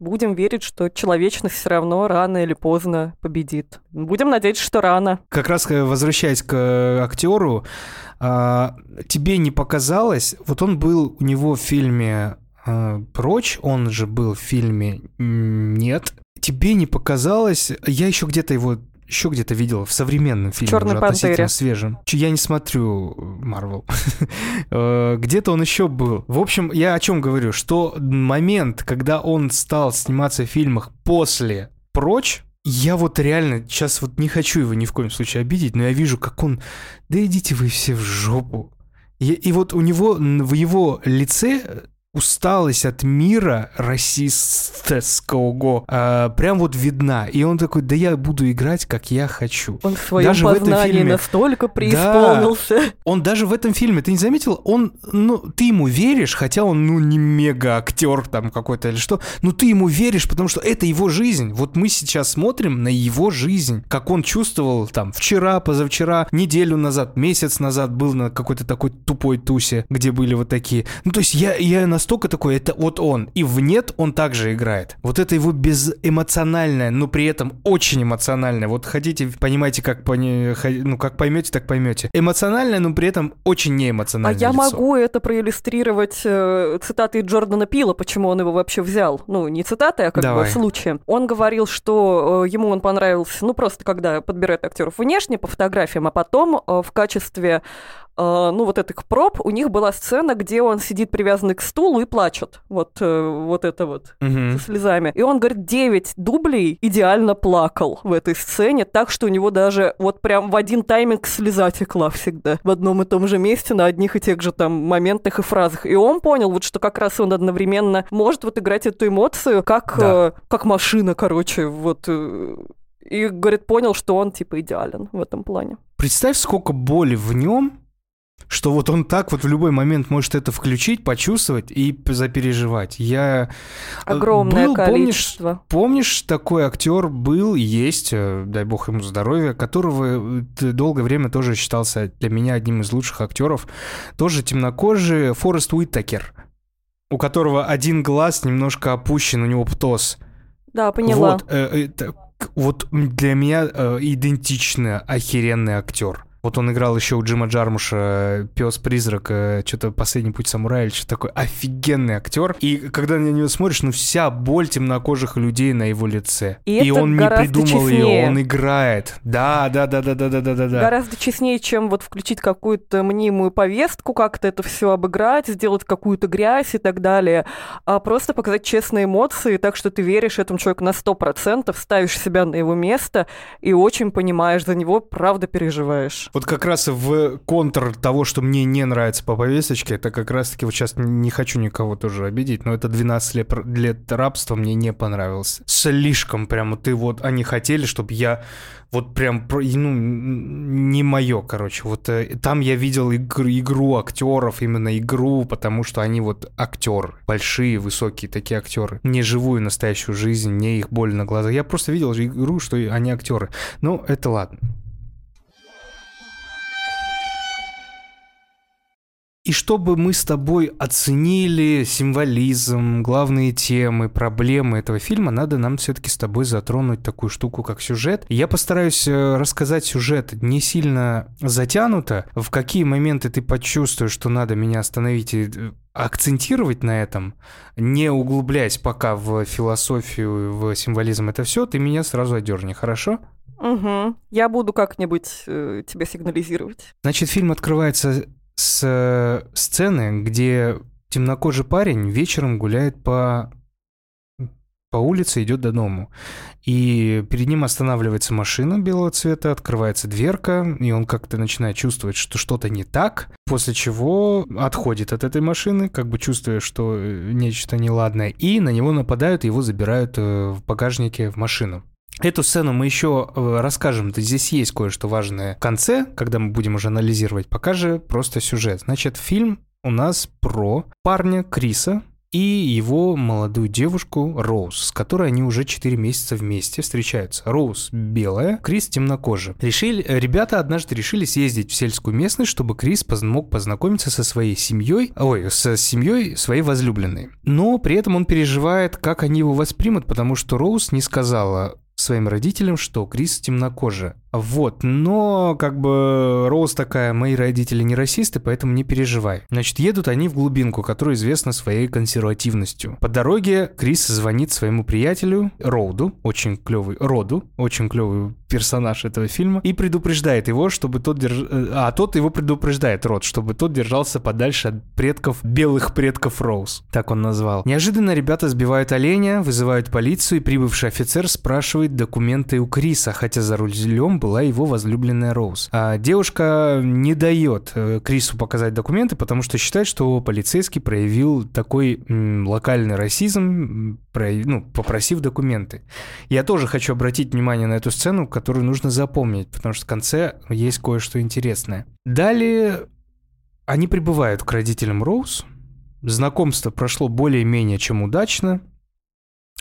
будем верить, что человечность все равно рано или поздно победит. Будем надеяться, что рано. Как раз э, возвращаясь к э, актеру, а, тебе не показалось, вот он был у него в фильме а, «Прочь», он же был в фильме «Нет». Тебе не показалось, я еще где-то его еще где-то видел в современном фильме, «Чёрной уже относительно пантере». свежем. Я не смотрю Марвел. [LAUGHS] Э, Где-то он еще был. В общем, я о чем говорю, что момент, когда он стал сниматься в фильмах после «Прочь», я вот реально сейчас вот не хочу его ни в коем случае обидеть, но я вижу, как он... Да идите вы все в жопу. И, и вот у него в его лице усталость от мира расистского а, прям вот видна. И он такой, да я буду играть, как я хочу. Он в своем Даже в этом познании фильме- настолько преисполнился. Он даже в этом фильме, ты не заметил, он, ну, ты ему веришь, хотя он, ну, не мега актер там какой-то или что, но ты ему веришь, потому что это его жизнь. Вот мы сейчас смотрим на его жизнь, как он чувствовал там вчера, позавчера, неделю назад, месяц назад был на какой-то такой тупой тусе, где были вот такие. Ну, то есть я, я настолько такой, это вот он. И в нет он также играет. Вот это его безэмоциональное, но при этом очень эмоциональное. Вот хотите, понимаете, как, пони- ну, как поймете, так поймете. Эмоциональное, но при этом очень А неэмоциональное я лицо. могу это проиллюстрировать э, цитатой Джордана Пила, почему он его вообще взял. Ну, не цитатой, а как Давай. бы случаем. Он говорил, что э, ему он понравился, ну, просто когда подбирает актеров внешне по фотографиям, а потом э, в качестве ну, вот этих проб у них была сцена, где он сидит привязанный к стулу и плачет. Вот, э, вот это вот Мгм. со слезами. И он, говорит, 9 дублей идеально плакал в этой сцене, так что у него даже вот прям в один тайминг слеза текла всегда. В одном и том же месте, на одних и тех же там моментах и фразах. И он понял, вот что как раз он одновременно может вот играть эту эмоцию, как, Да. э, как машина, короче, вот. э, и, говорит, понял, что он, типа, идеален в этом плане. Представь, сколько боли в нем, что вот он так вот в любой момент может это включить, почувствовать и запереживать. Я... э, Огромное был, помнишь, количество. Помнишь, такой актер был, есть, э, дай бог ему здоровья, которого э, долгое время тоже считался для меня одним из лучших актеров, тоже темнокожий Форест Уиттакер, у которого один глаз немножко опущен, у него птоз. Да, поняла. Вот, э, это, вот для меня э, идентично охеренный актер. Вот он играл еще у Джима Джармуша э, «Пес-призрак», э, что-то «Последний путь самурая» или что-то такое. Офигенный актер. И когда на него смотришь, ну вся боль темнокожих людей на его лице. И, и он не придумал честнее. ее, он играет. Да, да, да, да, да, да, да, да. Гораздо честнее, чем вот включить какую-то мнимую повестку, как-то это все обыграть, сделать какую-то грязь и так далее, а просто показать честные эмоции, так что ты веришь этому человеку на 100%, ставишь себя на его место и очень понимаешь за него, правда переживаешь. Вот как раз в контр того, что мне не нравится по повесточке, это как раз-таки вот сейчас не хочу никого тоже обидеть, но это 12 лет, лет рабства мне не понравилось. Слишком прямо ты вот, они хотели, чтобы я вот прям, ну, не мое, короче. Вот э, там я видел игр- игру актеров, именно игру, потому что они вот актеры, большие, высокие такие актеры. Не живую настоящую жизнь, не их боль на глазах. Я просто видел игру, что они актеры. Ну, это ладно. И чтобы мы с тобой оценили символизм, главные темы, проблемы этого фильма, надо нам все-таки с тобой затронуть такую штуку, как сюжет. Я постараюсь э, рассказать сюжет не сильно затянуто. В какие моменты ты почувствуешь, что надо меня остановить и э, акцентировать на этом, не углубляясь пока в философию, в символизм, это все, ты меня сразу одерни, хорошо? Угу. Я буду как-нибудь э, тебе сигнализировать. Значит, фильм открывается с э, сцены, где темнокожий парень вечером гуляет по по улице идет до дому. И перед ним останавливается машина белого цвета, открывается дверка, и он как-то начинает чувствовать, что что-то не так, после чего отходит от этой машины, как бы чувствуя, что э, нечто неладное, и на него нападают, его забирают э, в багажнике в машину. Эту сцену мы еще э, расскажем. Здесь есть кое-что важное в конце, когда мы будем уже анализировать. Пока же просто сюжет. Значит, фильм у нас про парня Криса, и его молодую девушку Роуз, с которой они уже 4 месяца вместе встречаются. Роуз белая, Крис темнокожий. Решили, ребята однажды решили съездить в сельскую местность, чтобы Крис мог познакомиться со своей семьей, ой, со семьей своей возлюбленной. Но при этом он переживает, как они его воспримут, потому что Роуз не сказала своим родителям, что Крис темнокожая. Вот, но как бы Роуз такая, мои родители не расисты, поэтому не переживай. Значит, едут они в глубинку, которая известна своей консервативностью. По дороге Крис звонит своему приятелю Роуду, очень клевый, Роду, очень клевый персонаж этого фильма, и предупреждает его, чтобы тот держ... Э, а тот его предупреждает, Род, чтобы тот держался подальше от предков, белых предков Роуз. Так он назвал. Неожиданно ребята сбивают оленя, вызывают полицию, и прибывший офицер спрашивает документы у Криса, хотя за рулем была его возлюбленная Роуз. А девушка не дает э, Крису показать документы, потому что считает, что полицейский проявил такой м, локальный расизм, прояв, ну, попросив документы. Я тоже хочу обратить внимание на эту сцену, которую нужно запомнить, потому что в конце есть кое-что интересное. Далее они прибывают к родителям Роуз. Знакомство прошло более-менее чем удачно.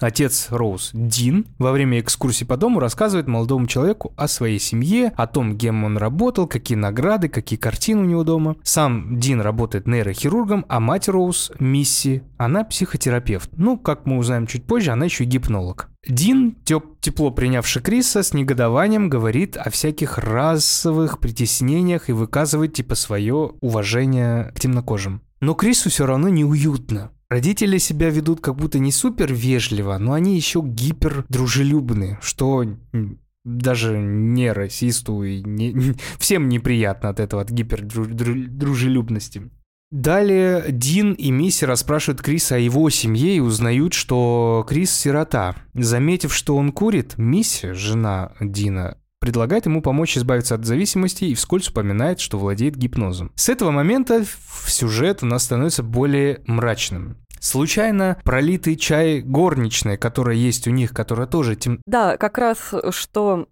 Отец Роуз, Дин, во время экскурсии по дому рассказывает молодому человеку о своей семье, о том, кем он работал, какие награды, какие картины у него дома. Сам Дин работает нейрохирургом, а мать Роуз, Мисси, она психотерапевт. Ну, как мы узнаем чуть позже, она еще и гипнолог. Дин, теп тепло принявший Криса, с негодованием говорит о всяких расовых притеснениях и выказывает типа свое уважение к темнокожим. Но Крису все равно неуютно. Родители себя ведут как будто не супер вежливо, но они еще гипер дружелюбны, что даже не расисту и не, [LAUGHS] всем неприятно от этого, от гипердружелюбности. Далее Дин и Мисси расспрашивают Криса о его семье и узнают, что Крис сирота. Заметив, что он курит, Мисси, жена Дина, предлагает ему помочь избавиться от зависимости и вскользь упоминает, что владеет гипнозом. С этого момента сюжет у нас становится более мрачным. Случайно пролитый чай горничной, которая есть у них, которая тоже тем... Да, как раз, что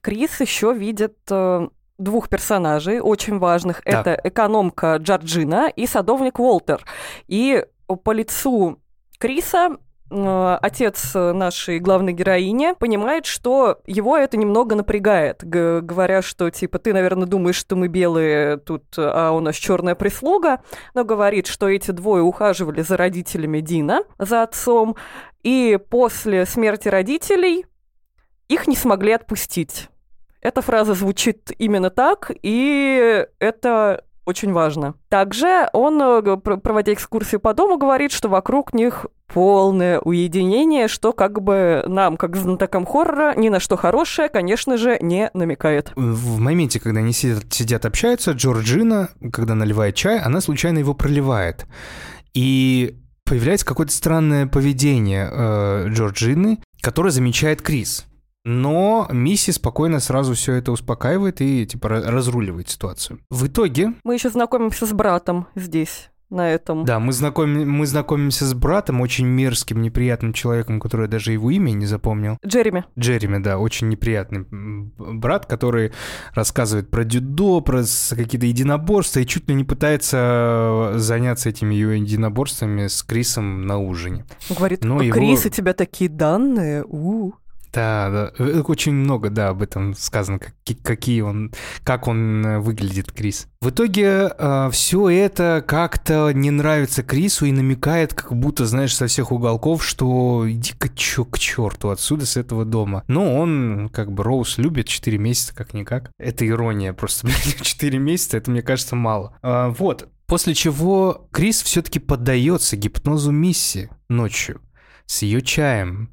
Крис еще видит э, двух персонажей очень важных. Да. Это экономка Джорджина и садовник Уолтер. И по лицу Криса отец нашей главной героини понимает, что его это немного напрягает, говоря, что типа ты, наверное, думаешь, что мы белые тут, а у нас черная прислуга, но говорит, что эти двое ухаживали за родителями Дина, за отцом, и после смерти родителей их не смогли отпустить. Эта фраза звучит именно так, и это очень важно. Также он, э, проводя экскурсию по дому, говорит, что вокруг них полное уединение, что как бы нам, как знатокам хоррора, ни на что хорошее, конечно же, не намекает. В моменте, когда они сидят, сидят общаются, Джорджина, когда наливает чай, она случайно его проливает. И появляется какое-то странное поведение э, Джорджины, которое замечает Крис. Но Мисси спокойно сразу все это успокаивает и типа разруливает ситуацию. В итоге... Мы еще знакомимся с братом здесь на этом. Да, мы, знакомим, мы знакомимся с братом, очень мерзким, неприятным человеком, который я даже его имя не запомнил. Джереми. Джереми, да, очень неприятный брат, который рассказывает про дюдо, про какие-то единоборства и чуть ли не пытается заняться этими единоборствами с Крисом на ужине. Говорит, Но Крис, его... у тебя такие данные, у, -у. Да, да, э, очень много, да, об этом сказано, как, какие он, как он э, выглядит, Крис. В итоге э, все это как-то не нравится Крису и намекает, как будто, знаешь, со всех уголков, что иди-ка чё, к черту отсюда, с этого дома. Но он, как бы, Роуз любит 4 месяца, как-никак. Это ирония, просто, [LAUGHS] блядь, 4 месяца, это, мне кажется, мало. А, вот, после чего Крис все-таки поддается гипнозу Мисси ночью с ее чаем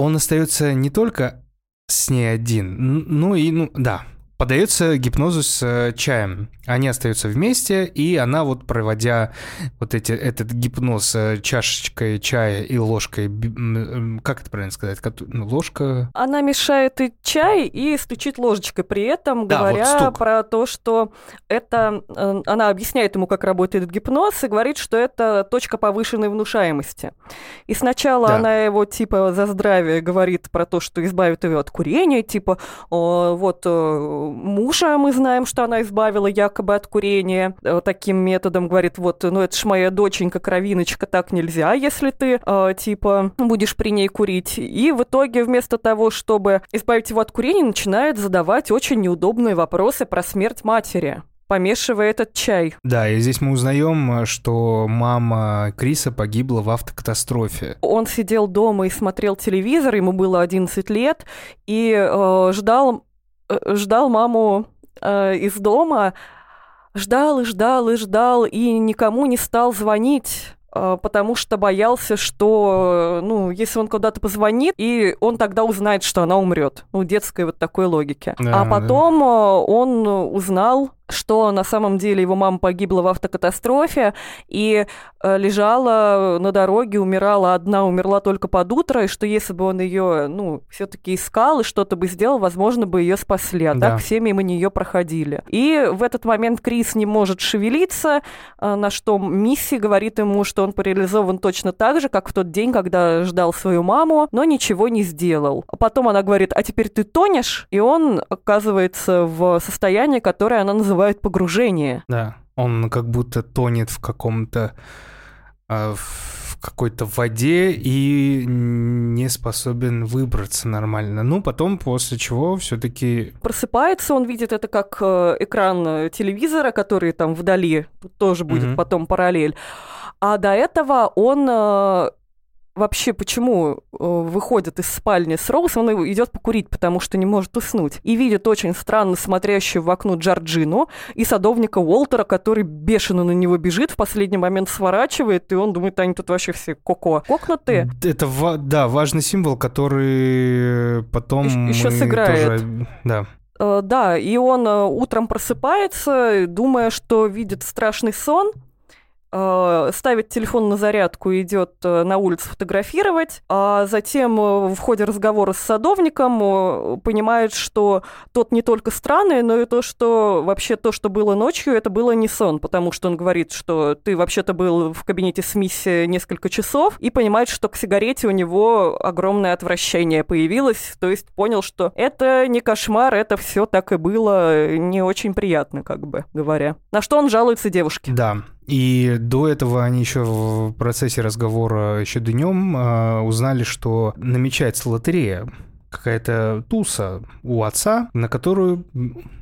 он остается не только с ней один, ну и, ну, да, подается гипнозу с э, чаем. Они остаются вместе, и она вот проводя вот эти, этот гипноз э, чашечкой чая и ложкой, как это правильно сказать, ну, ложка... Она мешает и чай, и стучит ложечкой, при этом да, говоря вот про то, что это... Э, она объясняет ему, как работает гипноз, и говорит, что это точка повышенной внушаемости. И сначала да. она его типа за здравие говорит про то, что избавит ее от курения, типа вот мужа мы знаем, что она избавила якобы от курения э, таким методом. Говорит, вот, ну это ж моя доченька, кровиночка, так нельзя, если ты, э, типа, будешь при ней курить. И в итоге вместо того, чтобы избавить его от курения, начинает задавать очень неудобные вопросы про смерть матери помешивая этот чай. Да, и здесь мы узнаем, что мама Криса погибла в автокатастрофе. Он сидел дома и смотрел телевизор, ему было 11 лет, и э, ждал ждал маму э, из дома, ждал и ждал и ждал, и никому не стал звонить э, потому что боялся, что, ну, если он куда-то позвонит, и он тогда узнает, что она умрет. Ну, детской вот такой логики. Да, а потом да. он узнал, что на самом деле его мама погибла в автокатастрофе и э, лежала на дороге, умирала одна, умерла только под утро, и что если бы он ее, ну, все-таки искал и что-то бы сделал, возможно, бы ее спасли, а да. так все мимо нее проходили. И в этот момент Крис не может шевелиться, э, на что Мисси говорит ему, что он парализован точно так же, как в тот день, когда ждал свою маму, но ничего не сделал. А потом она говорит, а теперь ты тонешь, и он оказывается в состоянии, которое она называет называют погружение. Да, он как будто тонет в каком-то а, в какой-то воде и не способен выбраться нормально. Ну, потом, после чего все-таки... Просыпается, он видит это как э, экран э, телевизора, который там вдали, тоже будет mm-hmm. потом параллель. А до этого он э, вообще почему э, выходит из спальни с Роуз, он идет покурить, потому что не может уснуть. И видит очень странно смотрящую в окно Джорджину и садовника Уолтера, который бешено на него бежит, в последний момент сворачивает, и он думает, они тут вообще все коко. Кокнутые. Это, да, важный символ, который потом Еще сыграет. Тоже, да. Uh, да, и он утром просыпается, думая, что видит страшный сон, Э, ставит телефон на зарядку и идет э, на улицу фотографировать, а затем э, в ходе разговора с садовником понимает, что тот не только странный, но и то, что вообще то, что было ночью, это было не сон, потому что он говорит, что ты вообще-то был в кабинете с миссией несколько часов, и понимает, что к сигарете у него огромное отвращение появилось, то есть понял, что это не кошмар, это все так и было не очень приятно, как бы говоря. На что он жалуется девушке. Да, и до этого они еще в процессе разговора еще днем э, узнали, что намечается лотерея какая-то туса у отца, на которую,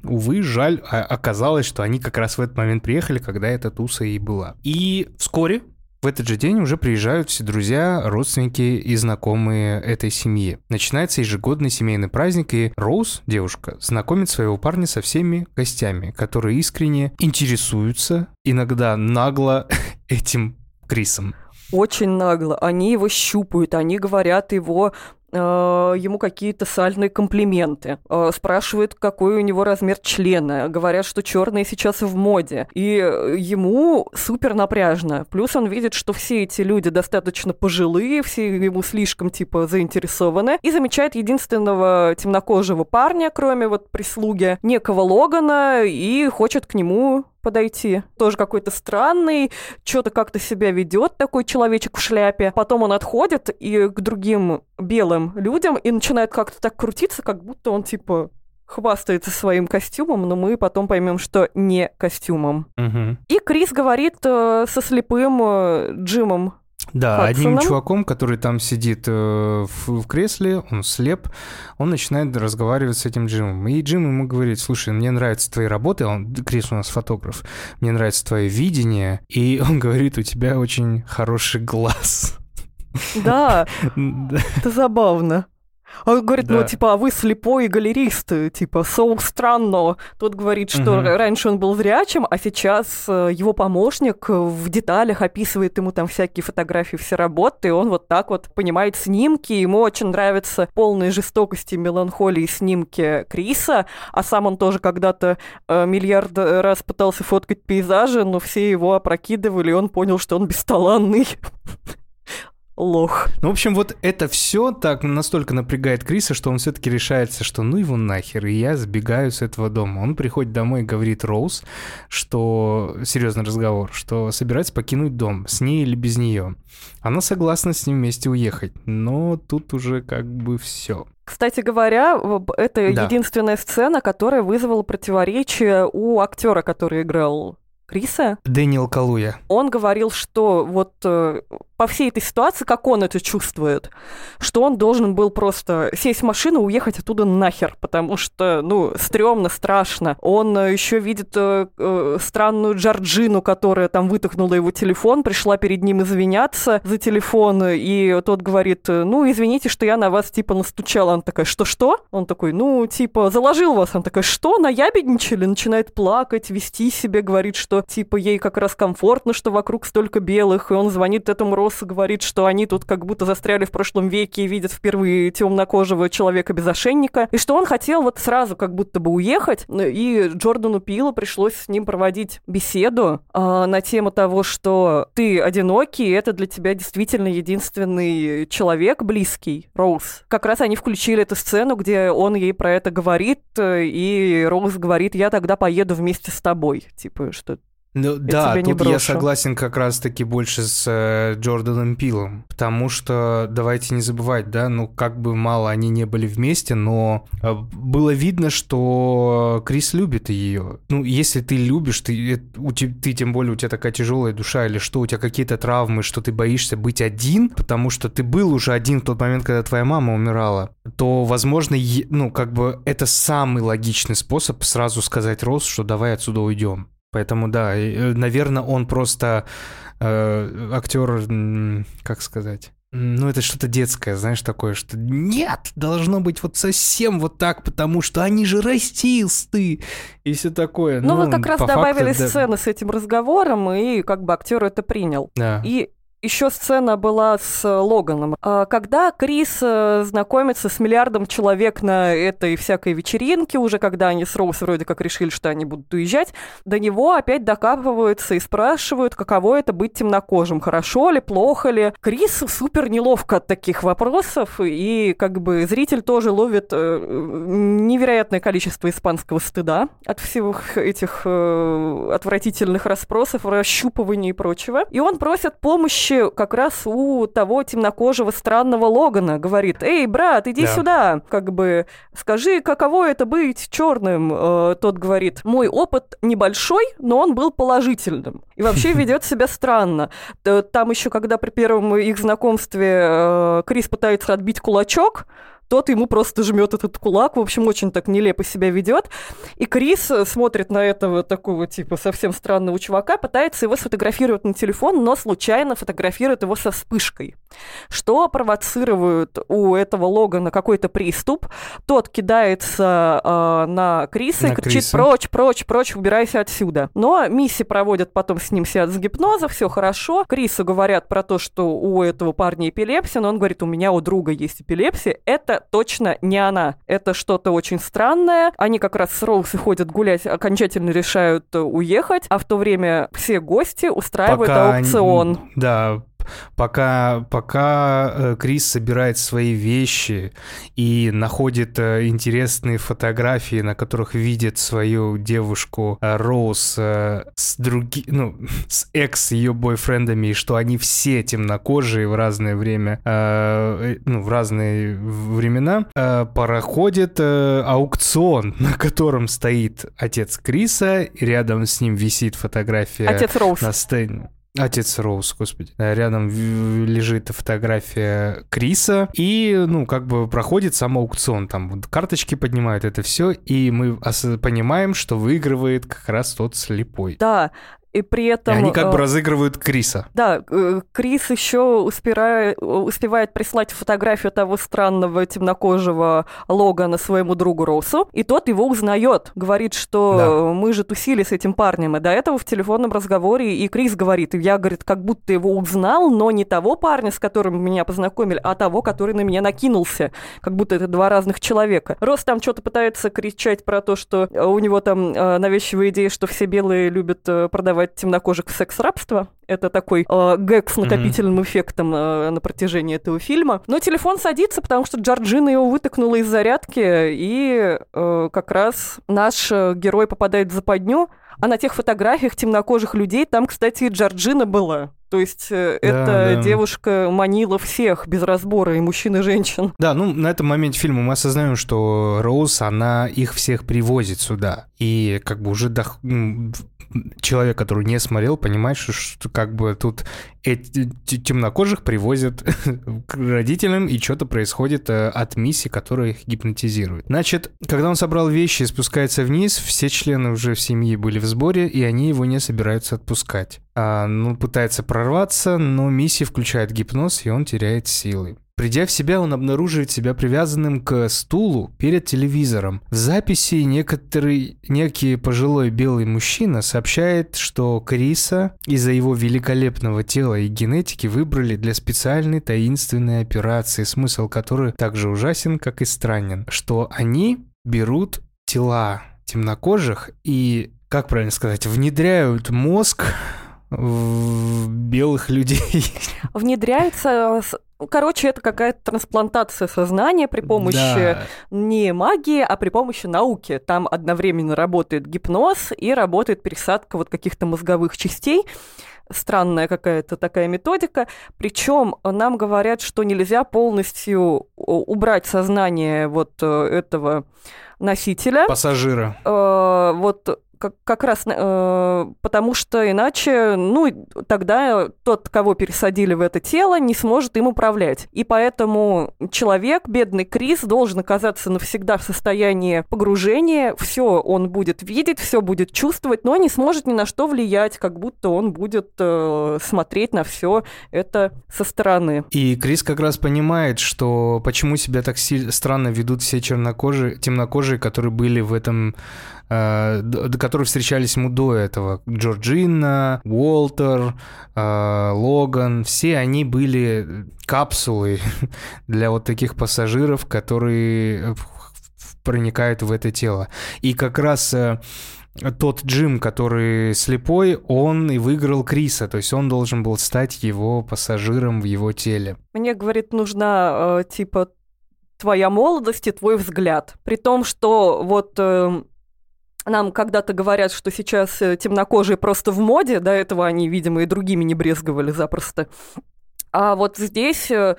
увы, жаль, а оказалось, что они как раз в этот момент приехали, когда эта туса и была. И вскоре в этот же день уже приезжают все друзья, родственники и знакомые этой семьи. Начинается ежегодный семейный праздник, и Роуз, девушка, знакомит своего парня со всеми гостями, которые искренне интересуются, иногда нагло [LAUGHS] этим Крисом очень нагло. Они его щупают, они говорят его ему какие-то сальные комплименты, э, спрашивают, какой у него размер члена, говорят, что черные сейчас в моде. И ему супер напряжно. Плюс он видит, что все эти люди достаточно пожилые, все ему слишком типа заинтересованы, и замечает единственного темнокожего парня, кроме вот прислуги, некого Логана, и хочет к нему подойти. Тоже какой-то странный, что-то как-то себя ведет такой человечек в шляпе. Потом он отходит и к другим белым людям и начинает как-то так крутиться, как будто он типа хвастается своим костюмом, но мы потом поймем, что не костюмом. Угу. И Крис говорит э, со слепым э, Джимом да, Хадсоном. одним чуваком, который там сидит э, в, в кресле, он слеп, он начинает разговаривать с этим Джимом. И Джим ему говорит, слушай, мне нравятся твои работы, он, Крис у нас фотограф, мне нравится твое видение, и [LAUGHS] он говорит, у тебя очень хороший глаз. Да, [LAUGHS] это забавно. А он говорит, ну, типа, а вы слепой галерист, типа, so странно. Тот говорит, что угу. раньше он был зрячим, а сейчас э, его помощник в деталях описывает ему там всякие фотографии, все работы, и он вот так вот понимает снимки, ему очень нравятся полные жестокости, меланхолии снимки Криса, а сам он тоже когда-то э, миллиард раз пытался фоткать пейзажи, но все его опрокидывали, и он понял, что он бесталанный [LAUGHS] лох. Ну, в общем, вот это все так настолько напрягает Криса, что он все-таки решается, что ну его нахер, и я сбегаю с этого дома. Он приходит домой и говорит Роуз, что серьезный разговор, что собирается покинуть дом, с ней или без нее. Она согласна с ним вместе уехать, но тут уже как бы все. Кстати говоря, это да. единственная сцена, которая вызвала противоречие у актера, который играл Криса. Дэниел Калуя. Он говорил, что вот э, по всей этой ситуации, как он это чувствует, что он должен был просто сесть в машину и уехать оттуда нахер, потому что, ну, стрёмно, страшно. Он э, еще видит э, э, странную Джорджину, которая там вытахнула его телефон, пришла перед ним извиняться за телефон, и тот говорит, ну, извините, что я на вас, типа, настучала. Она такая, что-что? Он такой, ну, типа, заложил вас. Она такая, что, наябедничали? Начинает плакать, вести себя, говорит, что типа, ей как раз комфортно, что вокруг столько белых, и он звонит этому Россу, говорит, что они тут как будто застряли в прошлом веке и видят впервые темнокожего человека без ошейника, и что он хотел вот сразу как будто бы уехать, и Джордану Пилу пришлось с ним проводить беседу э, на тему того, что ты одинокий, и это для тебя действительно единственный человек близкий, Роуз. Как раз они включили эту сцену, где он ей про это говорит, и Роуз говорит, я тогда поеду вместе с тобой. Типа, что ну, я да, тут брошу. я согласен как раз-таки больше с э, Джорданом Пилом, потому что давайте не забывать, да, ну как бы мало они не были вместе, но э, было видно, что Крис любит ее. Ну, если ты любишь, ты, э, у тебя, ты тем более у тебя такая тяжелая душа или что, у тебя какие-то травмы, что ты боишься быть один, потому что ты был уже один в тот момент, когда твоя мама умирала, то, возможно, ну как бы это самый логичный способ сразу сказать Рос, что давай отсюда уйдем. Поэтому да, э, наверное, он просто э, актер, как сказать. Ну, это что-то детское, знаешь, такое, что нет, должно быть вот совсем вот так, потому что они же расисты и все такое. Ну, ну вот как раз добавили факту, сцены да. с этим разговором, и как бы актер это принял. Да. И еще сцена была с э, Логаном. А, когда Крис э, знакомится с миллиардом человек на этой всякой вечеринке, уже когда они с Роуз вроде как решили, что они будут уезжать, до него опять докапываются и спрашивают, каково это быть темнокожим, хорошо ли, плохо ли. Крису супер неловко от таких вопросов, и как бы зритель тоже ловит э, невероятное количество испанского стыда от всех этих отвратительных расспросов, расщупываний и прочего. И он просит помощи помощи как раз у того темнокожего странного Логана. Говорит, эй, брат, иди да. сюда. Как бы, скажи, каково это быть черным? Э, тот говорит, мой опыт небольшой, но он был положительным. И вообще [LAUGHS] ведет себя странно. Там еще, когда при первом их знакомстве э, Крис пытается отбить кулачок, тот ему просто жмет этот кулак, в общем, очень так нелепо себя ведет. И Крис э, смотрит на этого такого типа совсем странного чувака, пытается его сфотографировать на телефон, но случайно фотографирует его со вспышкой, что провоцирует у этого Логана какой-то приступ. Тот кидается э, на Криса на и кричит Криса. «Прочь, прочь, прочь, убирайся отсюда». Но Мисси проводит потом с ним сеанс гипноза, все хорошо. Крису говорят про то, что у этого парня эпилепсия, но он говорит, у меня у друга есть эпилепсия. Это точно не она. Это что-то очень странное. Они как раз с Роуз ходят гулять, окончательно решают э, уехать, а в то время все гости устраивают Пока аукцион. Они, да, пока, пока э, Крис собирает свои вещи и находит э, интересные фотографии, на которых видит свою девушку э, Роуз с други, ну, [LAUGHS] с экс ее бойфрендами, и что они все темнокожие в разное время, ну, в разные времена, проходит аукцион, [LAUGHS] на котором стоит отец Криса, и рядом с ним висит фотография отец Роуз. на сцене. Отец Роуз, господи. Рядом лежит фотография Криса, и, ну, как бы проходит сам аукцион. Там карточки поднимают это все, и мы понимаем, что выигрывает как раз тот слепой. Да, и при этом... И они как бы разыгрывают Криса. Да, Крис еще успевает, успевает прислать фотографию того странного темнокожего Логана своему другу Росу, и тот его узнает, говорит, что да. мы же тусили с этим парнем, и до этого в телефонном разговоре и Крис говорит, я, говорит, как будто его узнал, но не того парня, с которым меня познакомили, а того, который на меня накинулся, как будто это два разных человека. Рос там что-то пытается кричать про то, что у него там э, навязчивая идея, что все белые любят э, продавать темнокожих в секс-рабство. Это такой э, гэг с накопительным mm-hmm. эффектом э, на протяжении этого фильма. Но телефон садится, потому что Джорджина его вытыкнула из зарядки, и э, как раз наш э, герой попадает в западню, а на тех фотографиях темнокожих людей там, кстати, Джорджина была. То есть э, да, эта да. девушка манила всех без разбора, и мужчин, и женщин. Да, ну на этом моменте фильма мы осознаем, что Роуз, она их всех привозит сюда. И как бы уже дох человек, который не смотрел, понимает, что, что как бы тут эти темнокожих привозят [LAUGHS] к родителям, и что-то происходит э, от миссии, которая их гипнотизирует. Значит, когда он собрал вещи и спускается вниз, все члены уже в семье были в сборе, и они его не собираются отпускать. А, ну, пытается прорваться, но миссия включает гипноз, и он теряет силы. Придя в себя, он обнаруживает себя привязанным к стулу перед телевизором. В записи некоторый, некий пожилой белый мужчина сообщает, что Криса из-за его великолепного тела и генетики выбрали для специальной таинственной операции, смысл которой также ужасен, как и странен, что они берут тела темнокожих и, как правильно сказать, внедряют мозг в белых людей. Внедряется Короче, это какая-то трансплантация сознания при помощи да. не магии, а при помощи науки. Там одновременно работает гипноз и работает пересадка вот каких-то мозговых частей. Странная какая-то такая методика. Причем нам говорят, что нельзя полностью убрать сознание вот э, этого носителя. Пассажира. Э, вот как, как раз э, потому что иначе, ну, тогда тот, кого пересадили в это тело, не сможет им управлять. И поэтому человек, бедный Крис, должен оказаться навсегда в состоянии погружения, все он будет видеть, все будет чувствовать, но не сможет ни на что влиять, как будто он будет э, смотреть на все это со стороны. И Крис как раз понимает, что почему себя так странно ведут все чернокожие, темнокожие, которые были в этом которые встречались ему до этого. Джорджина, Уолтер, э, Логан, все они были капсулой [LAUGHS] для вот таких пассажиров, которые проникают в это тело. И как раз э, тот Джим, который слепой, он и выиграл Криса, то есть он должен был стать его пассажиром в его теле. Мне, говорит, нужна, типа, твоя молодость и твой взгляд. При том, что вот нам когда-то говорят, что сейчас э, темнокожие просто в моде, до этого они, видимо, и другими не брезговали запросто. А вот здесь э,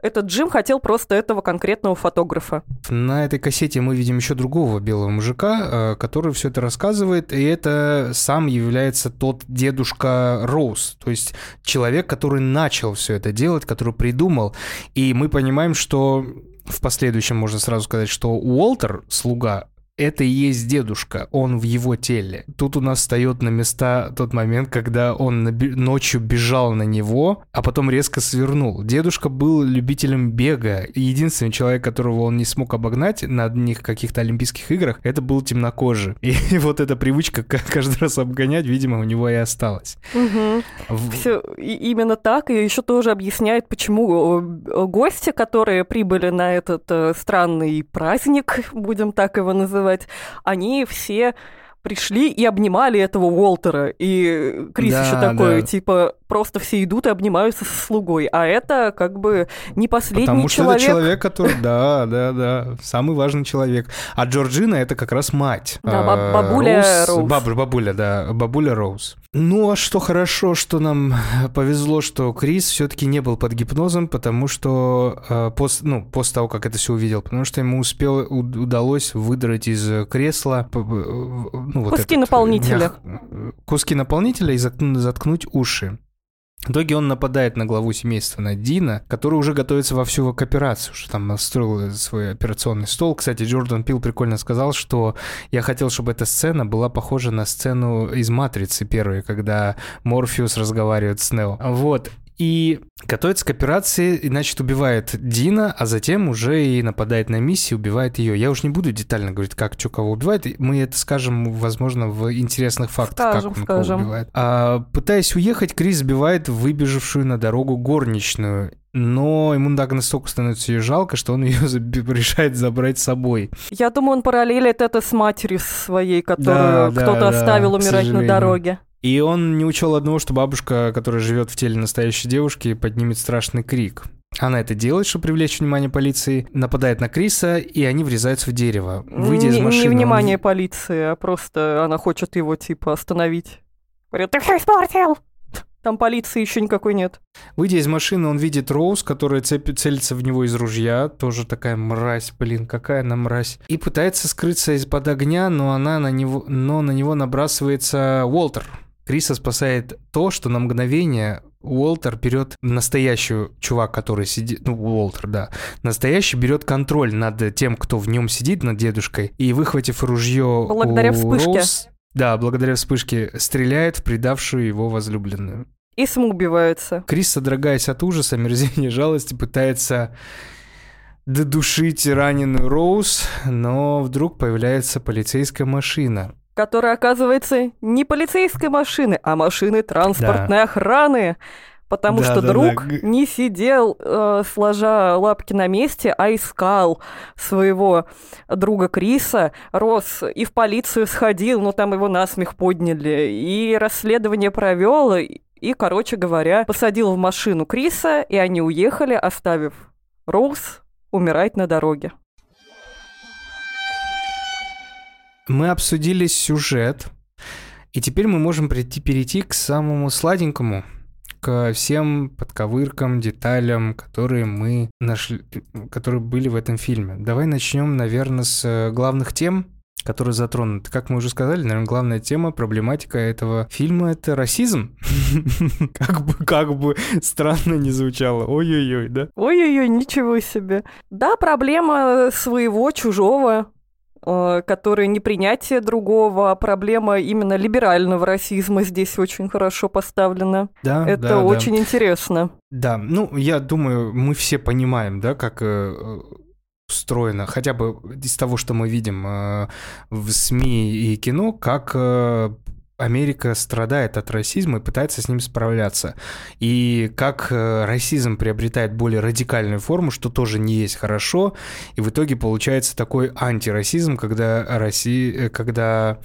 этот Джим хотел просто этого конкретного фотографа. На этой кассете мы видим еще другого белого мужика, э, который все это рассказывает, и это сам является тот дедушка Роуз, то есть человек, который начал все это делать, который придумал. И мы понимаем, что в последующем можно сразу сказать, что Уолтер, слуга это и есть дедушка, он в его теле. Тут у нас встает на места тот момент, когда он ночью бежал на него, а потом резко свернул. Дедушка был любителем бега, единственный человек, которого он не смог обогнать на одних каких-то Олимпийских играх, это был темнокожий. И [LAUGHS] вот эта привычка каждый раз обгонять, видимо, у него и осталась. Угу. В... Все именно так, и еще тоже объясняет, почему гости, которые прибыли на этот э, странный праздник, будем так его называть, рассказывать, они все пришли и обнимали этого Уолтера. И Крис да, еще такой, да. типа, просто все идут и обнимаются со слугой. А это как бы не последний Потому что человек. это человек, который, да, да, да, самый важный человек. А Джорджина это как раз мать. Да, баб- бабуля Роуз. Роуз. Баб, бабуля, да, бабуля Роуз. Ну, а что хорошо, что нам повезло, что Крис все-таки не был под гипнозом, потому что э, после, ну, после того, как это все увидел, потому что ему успел, удалось выдрать из кресла э, ну, вот куски этот, наполнителя. Мях, куски наполнителя и заткнуть уши. В итоге он нападает на главу семейства, на Дина, который уже готовится во всю к операцию, что там настроил свой операционный стол. Кстати, Джордан Пил прикольно сказал, что я хотел, чтобы эта сцена была похожа на сцену из «Матрицы» первой, когда Морфеус разговаривает с Нео. Вот, и готовится к операции, и, значит, убивает Дина, а затем уже и нападает на миссии, убивает ее. Я уж не буду детально говорить, как, что, кого убивает. Мы это скажем, возможно, в интересных фактах, скажем, как он скажем. кого убивает. А, пытаясь уехать, Крис сбивает выбежавшую на дорогу горничную. Но ему так настолько становится ее жалко, что он [LAUGHS] ее решает забрать с собой. Я думаю, он параллелит это с матерью своей, Да, которую да, кто-то да, оставил к умирать на дороге. И он не учел одного, что бабушка, которая живет в теле настоящей девушки, поднимет страшный крик. Она это делает, чтобы привлечь внимание полиции, нападает на Криса, и они врезаются в дерево. Выйдя не, из машины... не он внимание полиции, а просто она хочет его, типа, остановить. Говорит, ты все испортил! Там полиции еще никакой нет. Выйдя из машины, он видит Роуз, которая цепи- целится в него из ружья. Тоже такая мразь, блин, какая она мразь. И пытается скрыться из-под огня, но, она на него, но на него набрасывается Уолтер. Криса спасает то, что на мгновение Уолтер берет настоящую чувак, который сидит, ну, Уолтер, да, настоящий берет контроль над тем, кто в нем сидит, над дедушкой, и, выхватив ружье Благодаря у вспышке. Роуз, да, благодаря вспышке, стреляет в предавшую его возлюбленную. И самоубивается. Крис, содрогаясь от ужаса, омерзения, жалости, пытается додушить раненую Роуз, но вдруг появляется полицейская машина. Которая, оказывается, не полицейской машины, а машины транспортной охраны. Потому Да, что да, да. друг Г- не сидел, э, сложа лапки на месте, а искал своего друга Криса, рос и в полицию сходил, но там его насмех подняли, и расследование провел, и, короче говоря, посадил в машину Криса, и они уехали, оставив Роуз умирать на дороге. Мы обсудили сюжет, и теперь мы можем прийти, перейти к самому сладенькому, к всем подковыркам, деталям, которые мы нашли, которые были в этом фильме. Давай начнем, наверное, с э, главных тем, которые затронуты. Как мы уже сказали, наверное, главная тема, проблематика этого фильма — это расизм. [LAUGHS] Как бы, как бы странно не звучало. Ой-ой-ой, да? Ой-ой-ой, ничего себе. Да, проблема своего, чужого, э, который непринятие другого, а проблема именно либерального расизма здесь очень хорошо поставлена. Да, Это да, да. очень интересно. Да, ну, я думаю, мы все понимаем, да, как э, устроено, хотя бы из того, что мы видим э, в СМИ и кино, как э, Америка страдает от расизма и пытается с ним справляться. И как э, расизм приобретает более радикальную форму, что тоже не есть хорошо, и в итоге получается такой антирасизм, когда Россия, когда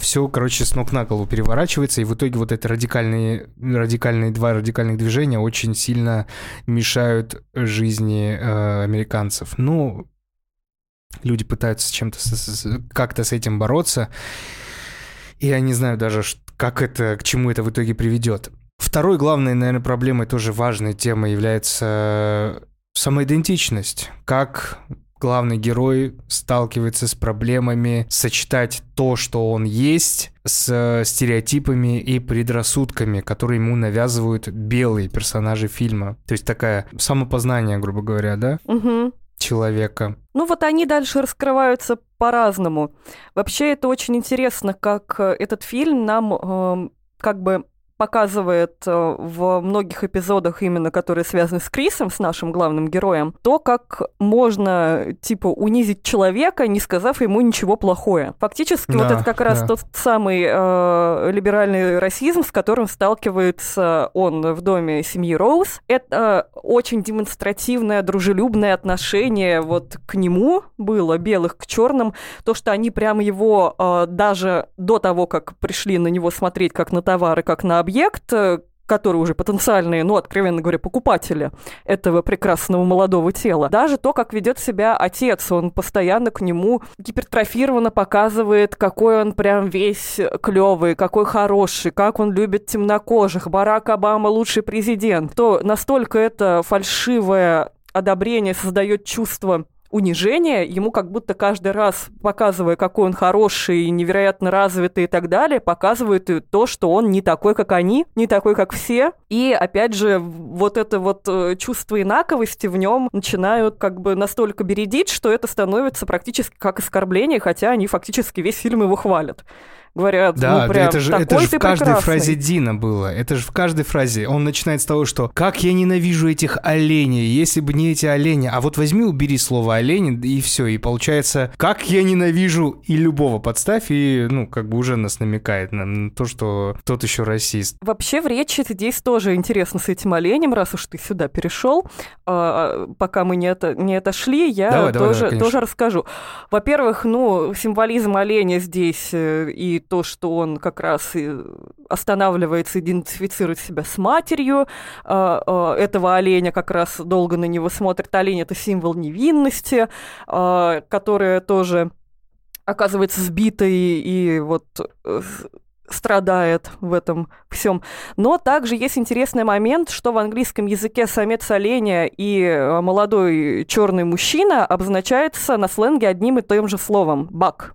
все, короче, с ног на голову переворачивается, и в итоге вот эти радикальные, радикальные два радикальных движения очень сильно мешают жизни э, американцев. Ну, люди пытаются чем-то, как-то с этим бороться, я не знаю даже, как это, к чему это в итоге приведет. Второй главной, наверное, проблемой, тоже важной темой является самоидентичность. Как главный герой сталкивается с проблемами сочетать то, что он есть, с э, стереотипами и предрассудками, которые ему навязывают белые персонажи фильма. То есть такая самопознание, грубо говоря, да, Мгм. Человека. Ну вот они дальше раскрываются по-разному. Вообще это очень интересно, как э, этот фильм нам эм, как бы показывает э, в многих эпизодах, именно которые связаны с Крисом, с нашим главным героем, то, как можно, типа, унизить человека, не сказав ему ничего плохое. Фактически вот Да, это как раз да. тот самый э, либеральный расизм, с которым сталкивается он в доме семьи Роуз. Это э, очень демонстративное, дружелюбное отношение вот к нему было, белых к черным, то, что они прямо его э, даже до того, как пришли на него смотреть как на товар и как на объект, э, которые уже потенциальные, ну, откровенно говоря, покупатели этого прекрасного молодого тела. Даже то, как ведет себя отец, он постоянно к нему гипертрофированно показывает, какой он прям весь клевый, какой хороший, как он любит темнокожих, Барак Обама лучший президент. То настолько это фальшивое одобрение создает чувство унижения, ему как будто каждый раз, показывая, какой он хороший, невероятно развитый и так далее, показывает то, что он не такой, как они, не такой, как все. И, опять же, вот это вот э, чувство инаковости в нем начинают как бы настолько бередить, что это становится практически как оскорбление, хотя они фактически весь фильм его хвалят говорят, да, ну прям это же, такой это же ты в каждой прекрасный. фразе Дина было. Это же в каждой фразе. Он начинает с того, что «как я ненавижу этих оленей, если бы не эти олени». А вот возьми, убери слово «олени» и все. И получается «как я ненавижу» и любого подставь, и, ну, как бы уже нас намекает на то, что тот еще расист. Вообще в речи здесь тоже интересно с этим оленем, раз уж ты сюда перешел. А, пока мы не, это, не отошли, я Давай, давай, тоже, давай, конечно. тоже расскажу. Во-первых, ну, символизм оленя здесь э, и то, что он как раз и останавливается, идентифицирует себя с матерью а, а, этого оленя, как раз долго на него смотрит. Олень — это символ невинности, а, которая тоже оказывается сбитой и вот э, страдает в этом всем. Но также есть интересный момент, что в английском языке самец оленя и э, молодой черный мужчина обозначается на сленге одним и тем же словом «бак».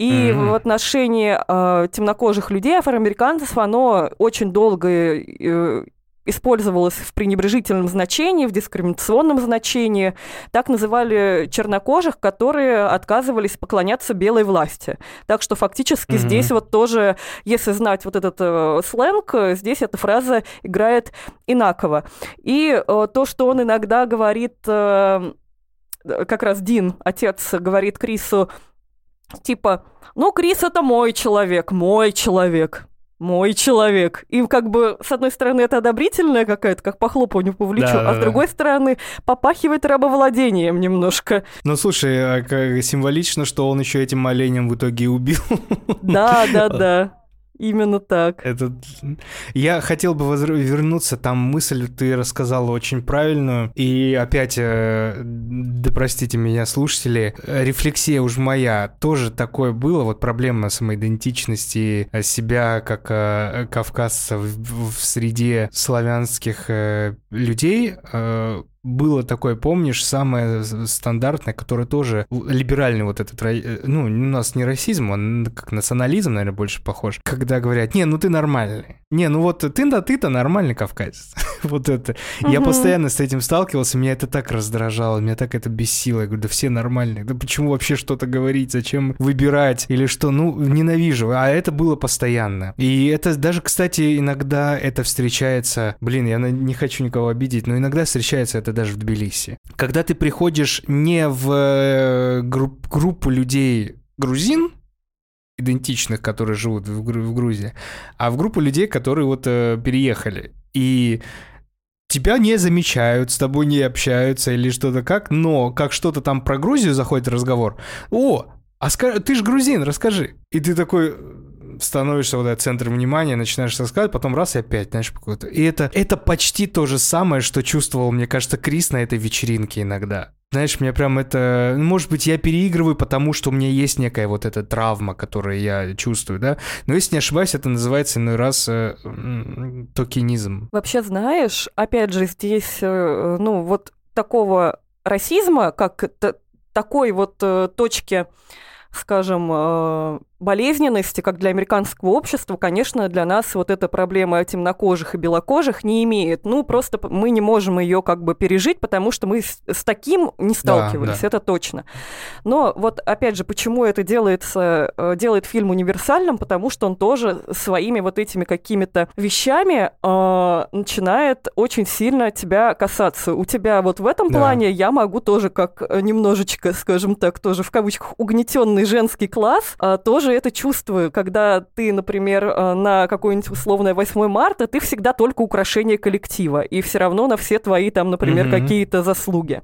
И Мгм. в отношении э, темнокожих людей, афроамериканцев, оно очень долго э, использовалось в пренебрежительном значении, в дискриминационном значении. Так называли чернокожих, которые отказывались поклоняться белой власти. Так что фактически Мгм. здесь вот тоже, если знать вот этот э, сленг, э, здесь эта фраза играет инаково. И э, то, что он иногда говорит, э, как раз Дин, отец, говорит Крису, типа, ну, Крис это мой человек, мой человек, мой человек. И как бы, с одной стороны, это одобрительная какая-то, как похлопывание по плечу, а с Да-да-да. другой стороны, попахивает рабовладением немножко. Ну, слушай, а как символично, что он еще этим оленем в итоге и убил. Да, да, да. Именно так. Этот... Я хотел бы возр- вернуться, там мысль ты рассказала очень правильную, и опять, э, да простите меня, слушатели, рефлексия уж моя, тоже такое было, вот проблема самоидентичности э, себя как э, кавказца в, в среде славянских э, людей, э, было такое, помнишь, самое стандартное, которое тоже либеральный вот этот, э, ну, у нас не расизм, он как национализм, наверное, больше похож, когда говорят, не, ну ты нормальный, не, ну вот ты, да, ты-то нормальный кавказец, [LAUGHS] вот это. Я Мгм. постоянно с этим сталкивался, меня это так раздражало, меня так это бесило, я говорю, да все нормальные, да почему вообще что-то говорить, зачем выбирать? Или что, ну, ненавижу, а это было постоянно. И это даже, кстати, иногда это встречается, блин, я не хочу никого обидеть, но иногда встречается это даже в Тбилиси. Когда ты приходишь не в э, групп- группу людей грузин, идентичных, которые живут в, в Грузии, а в группу людей, которые вот э, переехали. И тебя не замечают, с тобой не общаются или что-то как, но как что-то там про Грузию заходит разговор, о, а ска- ты же грузин, расскажи. И ты такой становишься вот этот центром внимания, начинаешь рассказывать, потом раз и опять, знаешь, какой-то. И это, это почти то же самое, что чувствовал, мне кажется, Крис на этой вечеринке иногда. Знаешь, мне прям это... ну, Может быть, я переигрываю, потому что у меня есть некая вот эта травма, которую я чувствую, да? Но если не ошибаюсь, это называется иной раз э, токенизм. Вообще, знаешь, опять же, здесь, э, ну, вот такого расизма, как такой вот э, точки, скажем, э, болезненности, как для американского общества, конечно, для нас вот эта проблема темнокожих и белокожих не имеет. Ну, просто мы не можем ее как бы пережить, потому что мы с, таким не сталкивались, да. это точно. Но вот, опять же, почему это делается, э, делает фильм универсальным, потому что он тоже своими вот этими какими-то вещами э, начинает очень сильно тебя касаться. У тебя вот в этом Да. плане я могу тоже как немножечко, скажем так, тоже в кавычках угнетенный женский класс, а, тоже это чувствую, когда ты, например, э, на какое-нибудь условное 8 марта, ты всегда только украшение коллектива, и все равно на все твои там, например, Мгм. какие-то заслуги.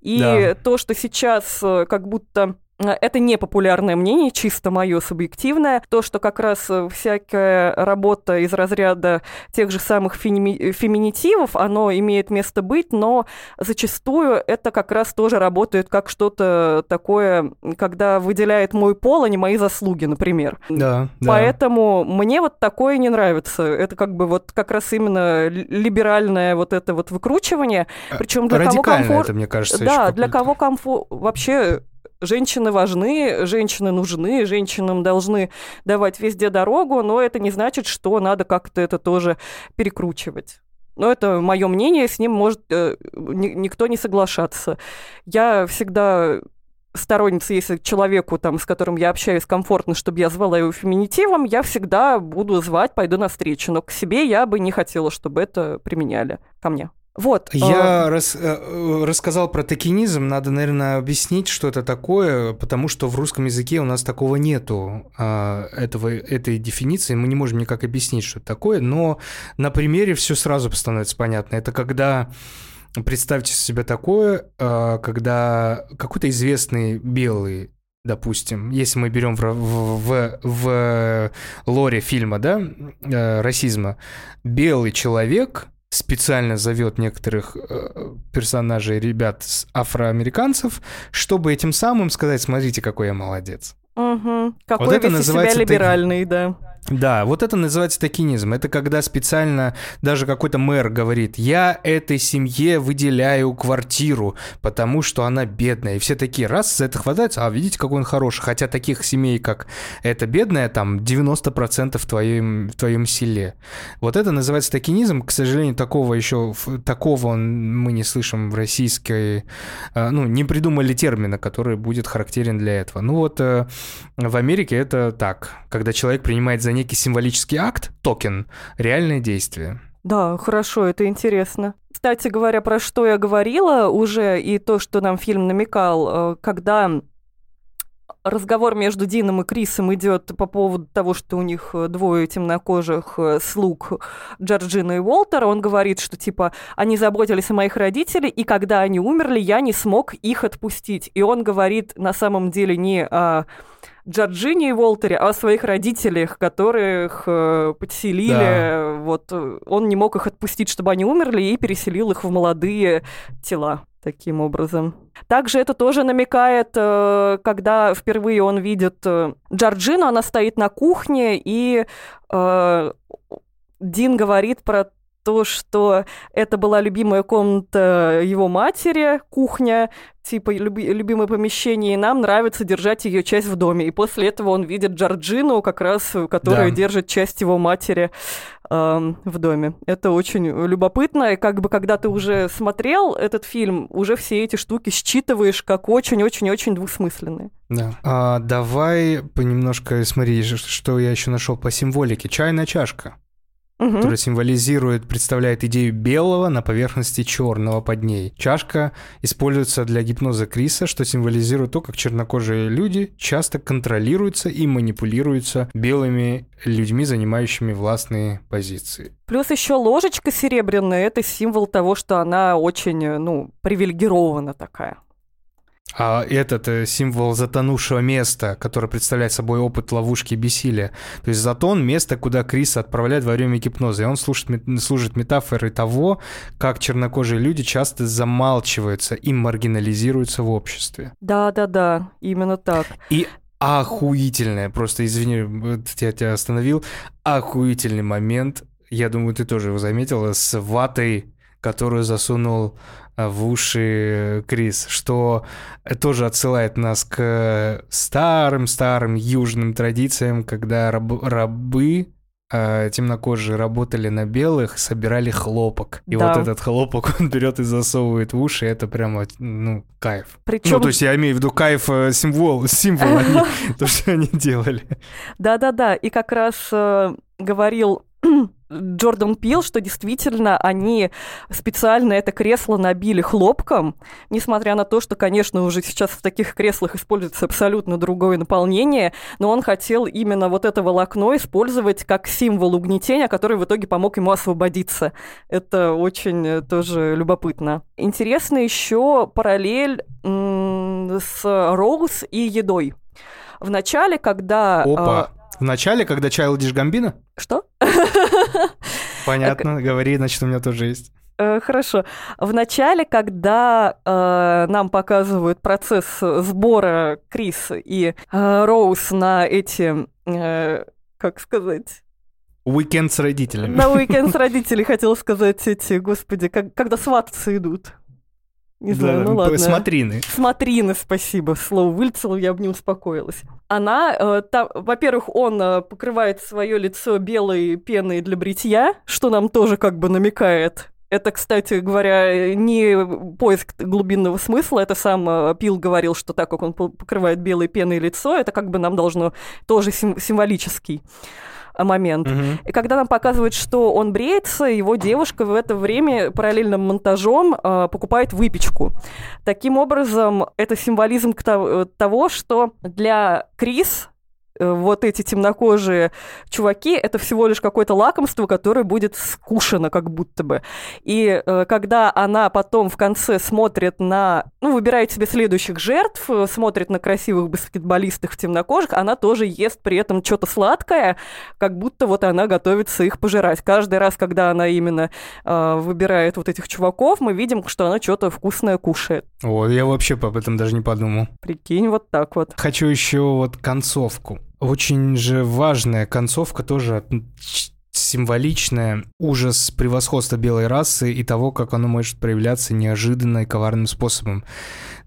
И Да. то, что сейчас э, как будто это не популярное мнение, чисто мое субъективное, то, что как раз э, всякая работа из разряда тех же самых феми- феминитивов, оно имеет место быть, но зачастую это как раз тоже работает как что-то такое, когда выделяет мой пол, а не мои заслуги, например. Да, да. Поэтому мне вот такое не нравится. Это как бы вот как раз именно либеральное вот это вот выкручивание. Э, Причем для кого комфорт... это, мне кажется, Да, для кого комфорт... Вообще женщины важны, женщины нужны, женщинам должны давать везде дорогу, но это не значит, что надо как-то это тоже перекручивать. Но это мое мнение, с ним может э, никто не соглашаться. Я всегда сторонница, если человеку, там, с которым я общаюсь, комфортно, чтобы я звала его феминитивом, я всегда буду звать, пойду навстречу. Но к себе я бы не хотела, чтобы это применяли ко мне. Вот. Я э... рас, э, рассказал про токенизм. Надо, наверное, объяснить, что это такое, потому что в русском языке у нас такого нету, э, этого, этой дефиниции. Мы не можем никак объяснить, что это такое, но на примере все сразу становится понятно. Это когда представьте себе такое, э, когда какой-то известный белый допустим, если мы берем в, в, в, в лоре фильма, да, э, расизма, белый человек специально зовет некоторых э, персонажей, ребят, афроамериканцев, чтобы этим самым сказать, смотрите, какой я молодец. Угу. Какой вот это называется себя либеральный, да. Да, вот это называется токенизм. Это когда специально даже какой-то мэр говорит, я этой семье выделяю квартиру, потому что она бедная. И все такие, раз, за это хватается, а видите, какой он хороший. Хотя таких семей, как эта бедная, там 90% в твоем, в твоем селе. Вот это называется токенизм. К сожалению, такого еще, такого мы не слышим в российской, э, ну, не придумали термина, который будет характерен для этого. Ну вот э, в Америке это так, когда человек принимает за некий символический акт, токен, реальное действие. Да, хорошо, это интересно. Кстати говоря, про что я говорила уже, и то, что нам фильм намекал, э, когда разговор между Дином и Крисом идет по поводу того, что у них э, двое темнокожих э, слуг Джорджина и Уолтера. Он говорит, что типа они заботились о моих родителях, и когда они умерли, я не смог их отпустить. И он говорит на самом деле не о Джорджине и Уолтере, а о своих родителях, которых э, подселили. Да. Вот он не мог их отпустить, чтобы они умерли, и переселил их в молодые тела таким образом. Также это тоже намекает, э, когда впервые он видит э, Джорджину, она стоит на кухне, и э, Дин говорит про то, что это была любимая комната его матери, кухня, типа люби, любимое помещение, и нам нравится держать ее часть в доме. И после этого он видит Джорджину, как раз, которая да. держит часть его матери э, в доме. Это очень любопытно, и как бы когда ты уже смотрел этот фильм, уже все эти штуки считываешь как очень-очень-очень двусмысленные. Да. А, давай понемножко смотри, что я еще нашел по символике. Чайная чашка угу. которая символизирует, представляет идею белого на поверхности черного под ней. Чашка используется для гипноза Криса, что символизирует то, как чернокожие люди часто контролируются и манипулируются белыми людьми, занимающими властные позиции. Плюс еще ложечка серебряная – это символ того, что она очень, ну, привилегирована такая. А этот э, символ затонувшего места, который представляет собой опыт ловушки и бессилия. То есть затон — место, куда Криса отправляют во время гипноза. И он служит, служит метафорой того, как чернокожие люди часто замалчиваются и маргинализируются в обществе. Да-да-да, именно так. И охуительное, просто извини, я тебя остановил, охуительный момент, я думаю, ты тоже его заметила, с ватой, которую засунул в уши Крис, что тоже отсылает нас к старым-старым южным традициям, когда раб рабы э, темнокожие работали на белых, собирали хлопок. И да. вот этот хлопок он берет и засовывает в уши, это прямо, ну, кайф. Причем... Ну, то есть я имею в виду кайф э, символ, [LAUGHS] символ, [LAUGHS] то, что они делали. Да-да-да, и как раз говорил [CLEARS THROAT] Джордан Пил, что действительно они специально это кресло набили хлопком, несмотря на то, что, конечно, уже сейчас в таких креслах используется абсолютно другое наполнение, но он хотел именно вот это волокно использовать как символ угнетения, который в итоге помог ему освободиться. Это очень э, тоже любопытно. Интересно еще параллель с Роуз и едой. В начале, когда... Опа! Э, в начале, когда Чайлдиш Гамбина? Что? [LAUGHS] Понятно, говори, значит, у меня тоже есть. Э, хорошо. В начале, когда э, нам показывают процесс сбора Крис и э, Роуз на эти, э, как сказать, Уикенд с родителями. На [LAUGHS] уикенд с родителями хотел сказать эти, господи, как, когда свататься идут. Не знаю, да, ну ладно. Смотрины. Смотрины, спасибо. Слово вылетело, я бы не успокоилась. Она, э, там, во-первых, он э, покрывает свое лицо белой пеной для бритья, что нам тоже как бы намекает. Это, кстати говоря, не поиск глубинного смысла, это сам э, Пил говорил, что так как он покрывает белой пеной лицо, это как бы нам должно тоже сим- символический момент. Угу. И когда нам показывают, что он бреется, его девушка в это время параллельным монтажом э, покупает выпечку. Таким образом, это символизм того, что для Крис Э, вот эти темнокожие чуваки, это всего лишь какое-то лакомство, которое будет скушено как будто бы. И э, когда она потом в конце смотрит на, ну, выбирает себе следующих жертв, э, смотрит на красивых баскетболистов темнокожих, она тоже ест при этом что-то сладкое, как будто вот она готовится их пожирать. Каждый раз, когда она именно э, выбирает вот этих чуваков, мы видим, что она что-то вкусное кушает. О, я вообще об этом даже не подумал. Прикинь, вот так вот. Хочу еще вот концовку. Очень же важная концовка тоже символичная ужас превосходства белой расы и того, как оно может проявляться неожиданно и коварным способом.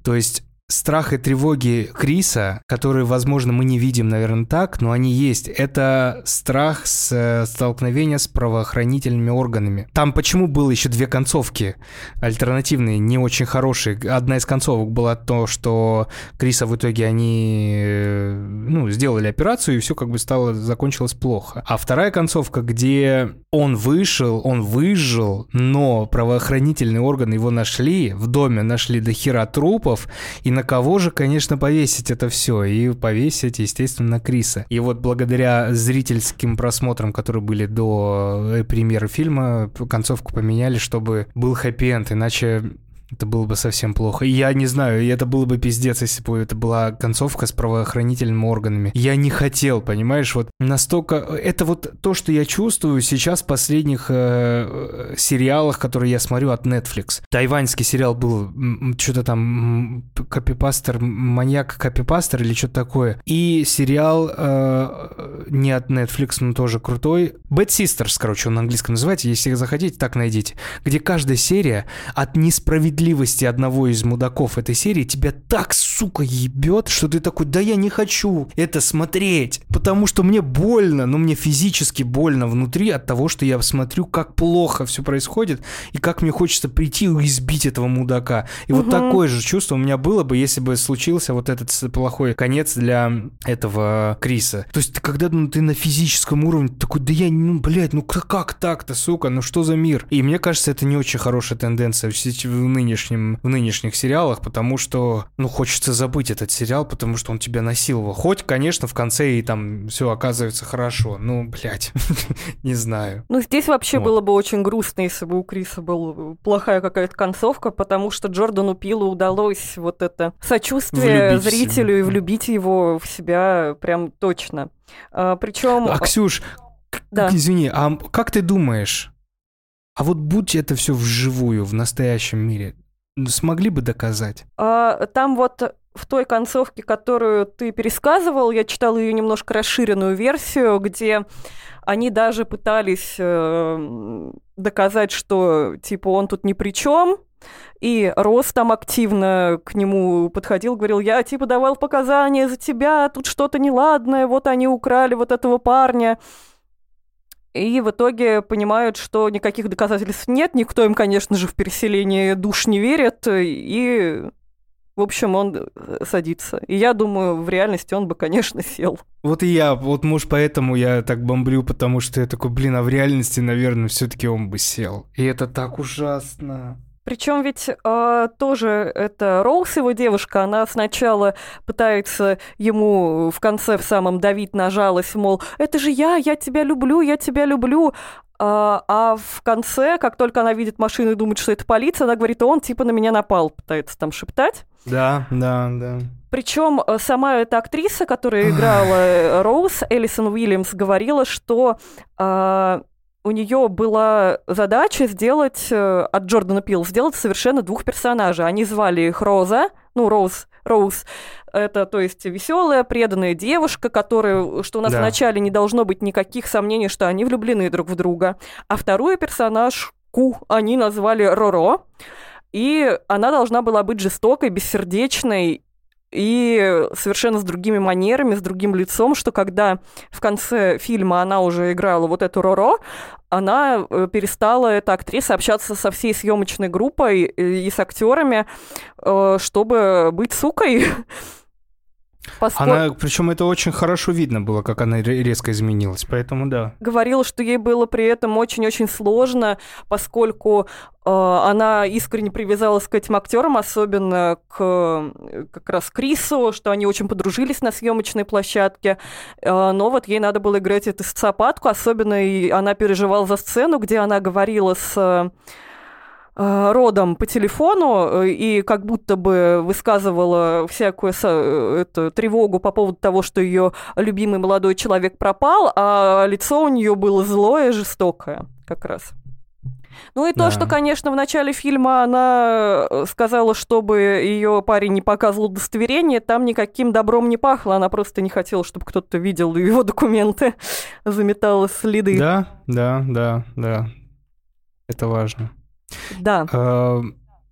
То есть страх и тревоги Криса, которые, возможно, мы не видим, наверное, так, но они есть. Это страх с э, столкновения с правоохранительными органами. Там почему было еще две концовки альтернативные, не очень хорошие. Одна из концовок была то, что Криса в итоге они э, ну, сделали операцию, и все как бы стало, закончилось плохо. А вторая концовка, где он вышел, он выжил, но правоохранительные органы его нашли, в доме нашли до хера трупов, и на кого же, конечно, повесить это все? И повесить, естественно, на Криса. И вот благодаря зрительским просмотрам, которые были до э, премьеры фильма, концовку поменяли, чтобы был хэппи-энд, иначе это было бы совсем плохо. Я не знаю, это было бы пиздец, если бы это была концовка с правоохранительными органами. Я не хотел, понимаешь, вот настолько... Это вот то, что я чувствую сейчас в последних э, сериалах, которые я смотрю от Netflix. Тайваньский сериал был что-то там копипастер, маньяк копипастер или что-то такое. И сериал э, не от Netflix, но тоже крутой. Bad Sisters, короче, он на английском называется. Если захотите, так найдите. Где каждая серия от несправедливости справедливости одного из мудаков этой серии тебя так, сука, ебет, что ты такой, да я не хочу это смотреть, потому что мне больно, ну мне физически больно внутри от того, что я смотрю, как плохо все происходит, и как мне хочется прийти и избить этого мудака. И угу. вот такое же чувство у меня было бы, если бы случился вот этот плохой конец для этого Криса. То есть когда ну, ты на физическом уровне такой, да я, ну, блядь, ну как так-то, сука, ну что за мир? И мне кажется, это не очень хорошая тенденция в ныне нынешнем, в нынешних сериалах, потому что, ну, хочется забыть этот сериал, потому что он тебя насиловал. Хоть, конечно, в конце и там все оказывается хорошо. Ну, блядь, [LAUGHS] не знаю. Ну, здесь вообще вот. было бы очень грустно, если бы у Криса была плохая какая-то концовка, потому что Джордану Пилу удалось вот это сочувствие влюбить зрителю и влюбить его в себя прям точно. А, причем... А, Ксюш, да. извини, а как ты думаешь, а вот будь это все вживую, в настоящем мире, смогли бы доказать? А, там вот в той концовке, которую ты пересказывал, я читала ее немножко расширенную версию, где они даже пытались э, доказать, что типа он тут ни при чем, и Рос там активно к нему подходил, говорил, я типа давал показания за тебя, тут что-то неладное, вот они украли вот этого парня. И в итоге понимают, что никаких доказательств нет, никто им, конечно же, в переселение душ не верит, и В общем, он э, садится. И я думаю, в реальности он бы, конечно, сел. Вот и я, вот, может, поэтому я так бомблю, потому что я такой, блин, а в реальности, наверное, все-таки он бы сел. И это так ужасно. Причем ведь э, тоже это Роуз, его девушка, она сначала пытается ему в конце в самом давить на жалость, мол, это же я, я тебя люблю, я тебя люблю. А, а в конце, как только она видит машину и думает, что это полиция, она говорит, он типа на меня напал, пытается там шептать. Да, да, да. Причем э, сама эта актриса, которая играла э, Роуз, Элисон Уильямс, говорила, что э, у нее была задача сделать э, от Джордана Пил сделать совершенно двух персонажей. Они звали их Роза, ну, Роуз, Роуз, это, то есть, веселая, преданная девушка, которая, что у нас да. вначале не должно быть никаких сомнений, что они влюблены друг в друга. А второй персонаж Ку они назвали Роро. И она должна была быть жестокой, бессердечной и совершенно с другими манерами, с другим лицом, что когда в конце фильма она уже играла вот эту Роро, она э, перестала, эта актриса, общаться со всей съемочной группой и с актерами, э, чтобы быть сукой. [LAUGHS] Поскольку... Она, причем это очень хорошо видно было, как она резко изменилась, поэтому да. Говорила, что ей было при этом очень-очень сложно, поскольку э, она искренне привязалась к этим актерам, особенно к э, как раз Крису, что они очень подружились на съемочной площадке. Э, но вот ей надо было играть эту социопатку, особенно и она переживала за сцену, где она говорила с Э, родом по телефону э, и как будто бы высказывала всякую э, эту тревогу по поводу того, что ее любимый молодой человек пропал, а лицо у нее было злое, жестокое как раз. Ну и то, да. что, конечно, в начале фильма она сказала, чтобы ее парень не показывал удостоверение, там никаким добром не пахло, она просто не хотела, чтобы кто-то видел его документы, заметала следы. Да, да, да, да. Это важно. Да. Э,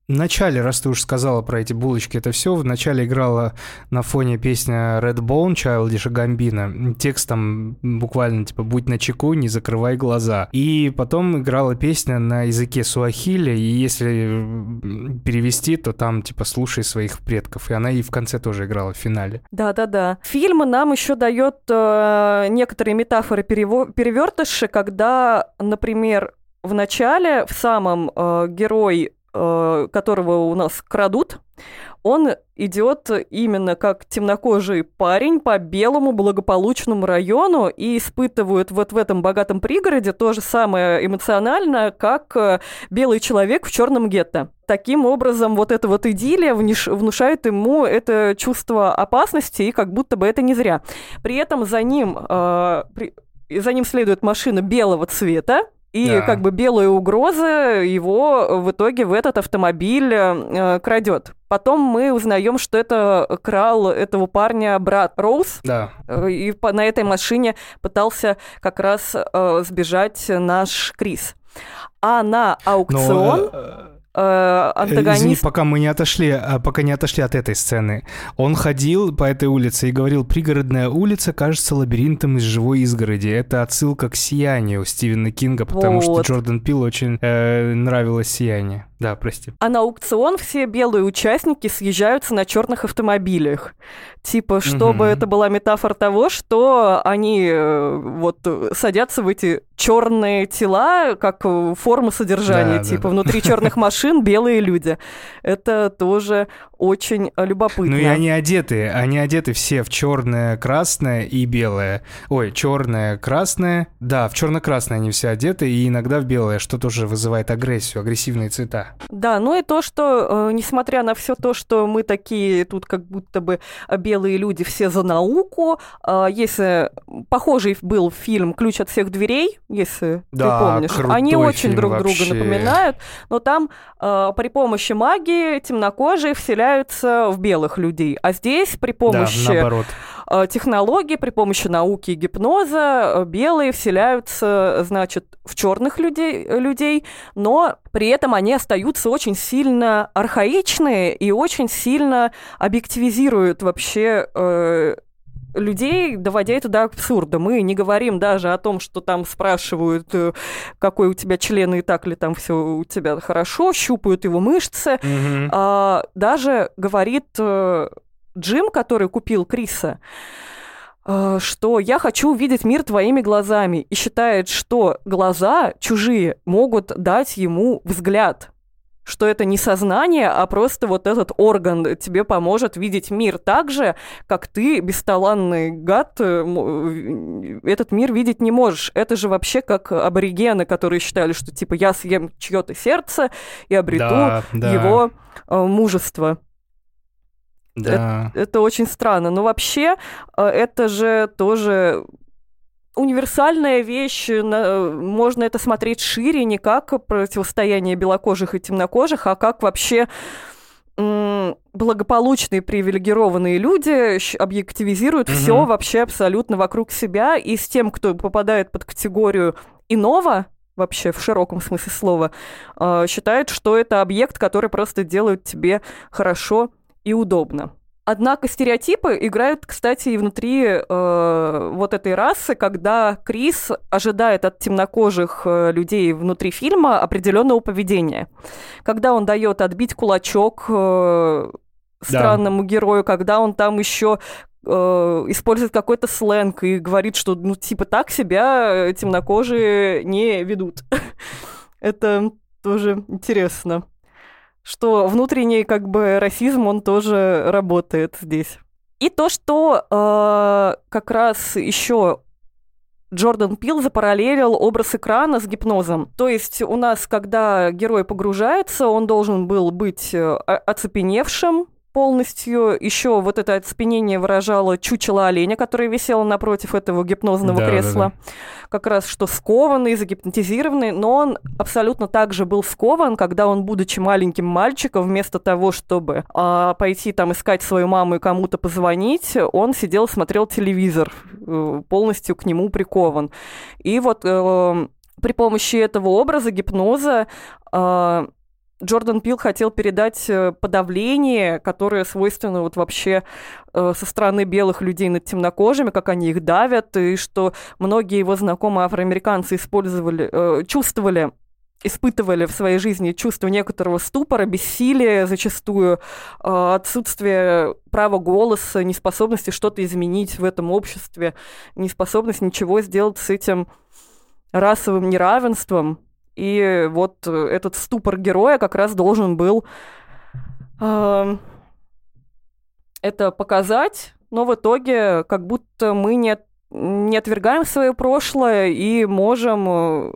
в начале, раз ты уж сказала про эти булочки, это все, в начале играла на фоне песня Redbone Childish Gambino. Текст там буквально типа «Будь на чеку, не закрывай глаза». И потом играла песня на языке суахили, и если перевести, то там типа «Слушай своих предков». И она и в конце тоже играла в финале. Да-да-да. Фильм нам еще дает э, некоторые метафоры перевертыши, когда, например, в начале, в самом э, герой, э, которого у нас крадут, он идет именно как темнокожий парень по белому благополучному району и испытывает вот в этом богатом пригороде то же самое эмоционально, как э, белый человек в черном гетто. Таким образом, вот эта вот идиллия внушает ему это чувство опасности, и как будто бы это не зря. При этом за ним, э, при, за ним следует машина белого цвета, и да. как бы белая угроза его в итоге в этот автомобиль э, крадет. Потом мы узнаем, что это крал этого парня брат Роуз. Да. Э, и по, на этой машине пытался как раз э, сбежать наш Крис. А на аукцион... Но, э, э, антагонист... Извини, пока мы не отошли, а, пока не отошли от этой сцены. Он ходил по этой улице и говорил, пригородная улица кажется лабиринтом из живой изгороди. Это отсылка к «Сиянию» Стивена Кинга, потому вот. что Джордан Пил очень э, нравилось «Сияние». Да, прости. А на аукцион все белые участники съезжаются на черных автомобилях. Типа, чтобы угу. это была метафора того, что они э, вот садятся в эти черные тела, как форма содержания, да, типа да, внутри да. черных машин белые люди. Это тоже очень любопытно. Ну и они одеты, они одеты все в черное, красное и белое. Ой, черное, красное. Да, в черно-красное они все одеты, и иногда в белое, что тоже вызывает агрессию, агрессивные цвета. Да, ну и то, что, э, несмотря на все то, что мы такие тут как будто бы белые люди все за науку, э, если похожий был фильм «Ключ от всех дверей», если да, ты помнишь, они очень друг вообще. друга напоминают, но там э, при помощи магии темнокожие вселяются в белых людей, а здесь при помощи... Да, наоборот технологии при помощи науки и гипноза э, белые вселяются, значит, в черных людей, людей, но при этом они остаются очень сильно архаичные и очень сильно объективизируют вообще э, людей, доводя это до абсурда. Мы не говорим даже о том, что там спрашивают, э, какой у тебя член, и так ли там все у тебя хорошо, щупают его мышцы. Мгм. А, даже говорит э, Джим, который купил Криса, э, что я хочу увидеть мир твоими глазами, и считает, что глаза чужие могут дать ему взгляд что это не сознание, а просто вот этот орган тебе поможет видеть мир так же, как ты, бесталанный гад, э, этот мир видеть не можешь. Это же вообще как аборигены, которые считали, что типа я съем чье-то сердце и обрету Да, да, его э, мужество. Да. Это очень странно. Но вообще э, это же тоже универсальная вещь. Можно это смотреть шире, не как противостояние белокожих и темнокожих, а как вообще благополучные привилегированные люди объективизируют Мгм. все вообще абсолютно вокруг себя, и с тем, кто попадает под категорию иного, вообще в широком смысле слова, э, считает, что это объект, который просто делает тебе хорошо и удобно. Однако стереотипы играют, кстати, и внутри э, вот этой расы, когда Крис ожидает от темнокожих э, людей внутри фильма определенного поведения. Когда он дает отбить кулачок э, странному герою, когда он там еще э, использует какой-то сленг и говорит, что ну типа так себя э, темнокожие не ведут. [LAUGHS] Это тоже интересно что внутренний как бы расизм, он тоже работает здесь. И то, что э, как раз еще Джордан Пил запараллелил образ экрана с гипнозом. То есть у нас, когда герой погружается, он должен был быть э, оцепеневшим полностью. Еще вот это оцепенение выражало чучело оленя, которое висело напротив этого гипнозного Да, да, кресла. Как раз что скованный, загипнотизированный, но он абсолютно так же был скован, когда он, будучи маленьким мальчиком, вместо того, чтобы а, пойти там искать свою маму и кому-то позвонить, он сидел, смотрел телевизор, э, полностью к нему прикован. И вот э, при помощи этого образа гипноза э, Джордан Пил хотел передать э, подавление, которое свойственно вот вообще э, со стороны белых людей над темнокожими, как они их давят, и что многие его знакомые афроамериканцы использовали, э, чувствовали испытывали в своей жизни чувство некоторого ступора, бессилия зачастую, отсутствие права голоса, неспособности что-то изменить в этом обществе, неспособность ничего сделать с этим расовым неравенством. И вот э, этот ступор героя как раз должен был э, это показать, но в итоге как будто мы не, не отвергаем свое прошлое и можем э,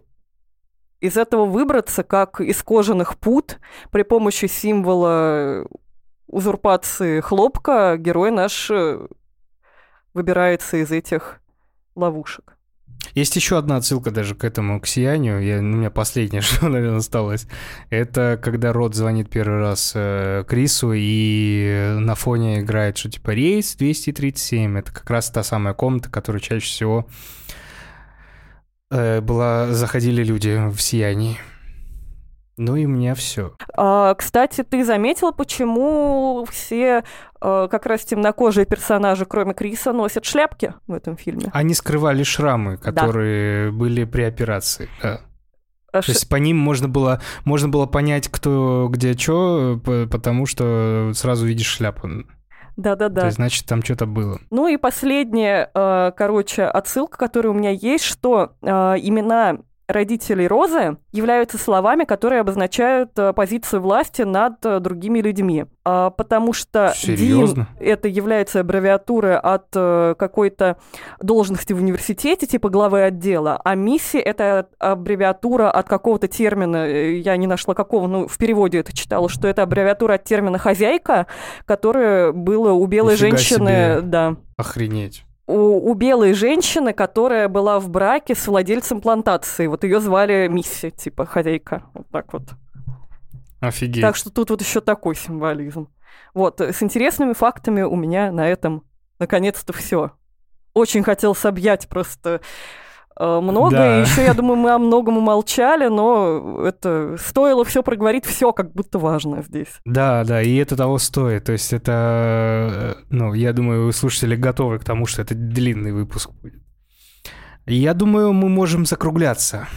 из этого выбраться, как из кожаных пут при помощи символа узурпации хлопка герой наш э, выбирается из этих ловушек. Есть еще одна отсылка даже к этому, к сиянию. Я, у меня последнее, [LAUGHS] что, наверное, осталось. Это когда Рот звонит первый раз э, Крису, и на фоне играет, что типа рейс 237. Это как раз та самая комната, которая чаще всего э, была, заходили люди в сиянии. Ну и у меня все. А, кстати, ты заметил, почему все э, как раз темнокожие персонажи, кроме Криса, носят шляпки в этом фильме? Они скрывали шрамы, которые были при операции. да. А То ш- есть по ним можно было, можно было понять, кто где что, потому что сразу видишь шляпу. То Да-да-да. есть, значит, там что-то было. Ну и последняя, э, короче, отсылка, которая у меня есть, что э, имена родителей Розы являются словами, которые обозначают э, позицию власти над э, другими людьми. А, потому что Серьезно? Дин это является аббревиатурой от э, какой-то должности в университете, типа главы отдела, а мисси это аббревиатура от какого-то термина, я не нашла какого, ну, в переводе это читала, что это аббревиатура от термина хозяйка, которое было у белой Нифига женщины, себе. да Охренеть. У, у белой женщины, которая была в браке с владельцем плантации. Вот ее звали Мисси, типа хозяйка. Вот так вот. Офигеть. Так что тут вот еще такой символизм. Вот, э, с интересными фактами у меня на этом наконец-то все. Очень хотелось объять просто много. Да. И еще, я думаю, мы о многом умолчали, но это стоило все проговорить, все как будто важно здесь. Да, да, и это того стоит. То есть это, э, ну, я думаю, слушатели готовы к тому, что это длинный выпуск будет. Я думаю, мы можем закругляться.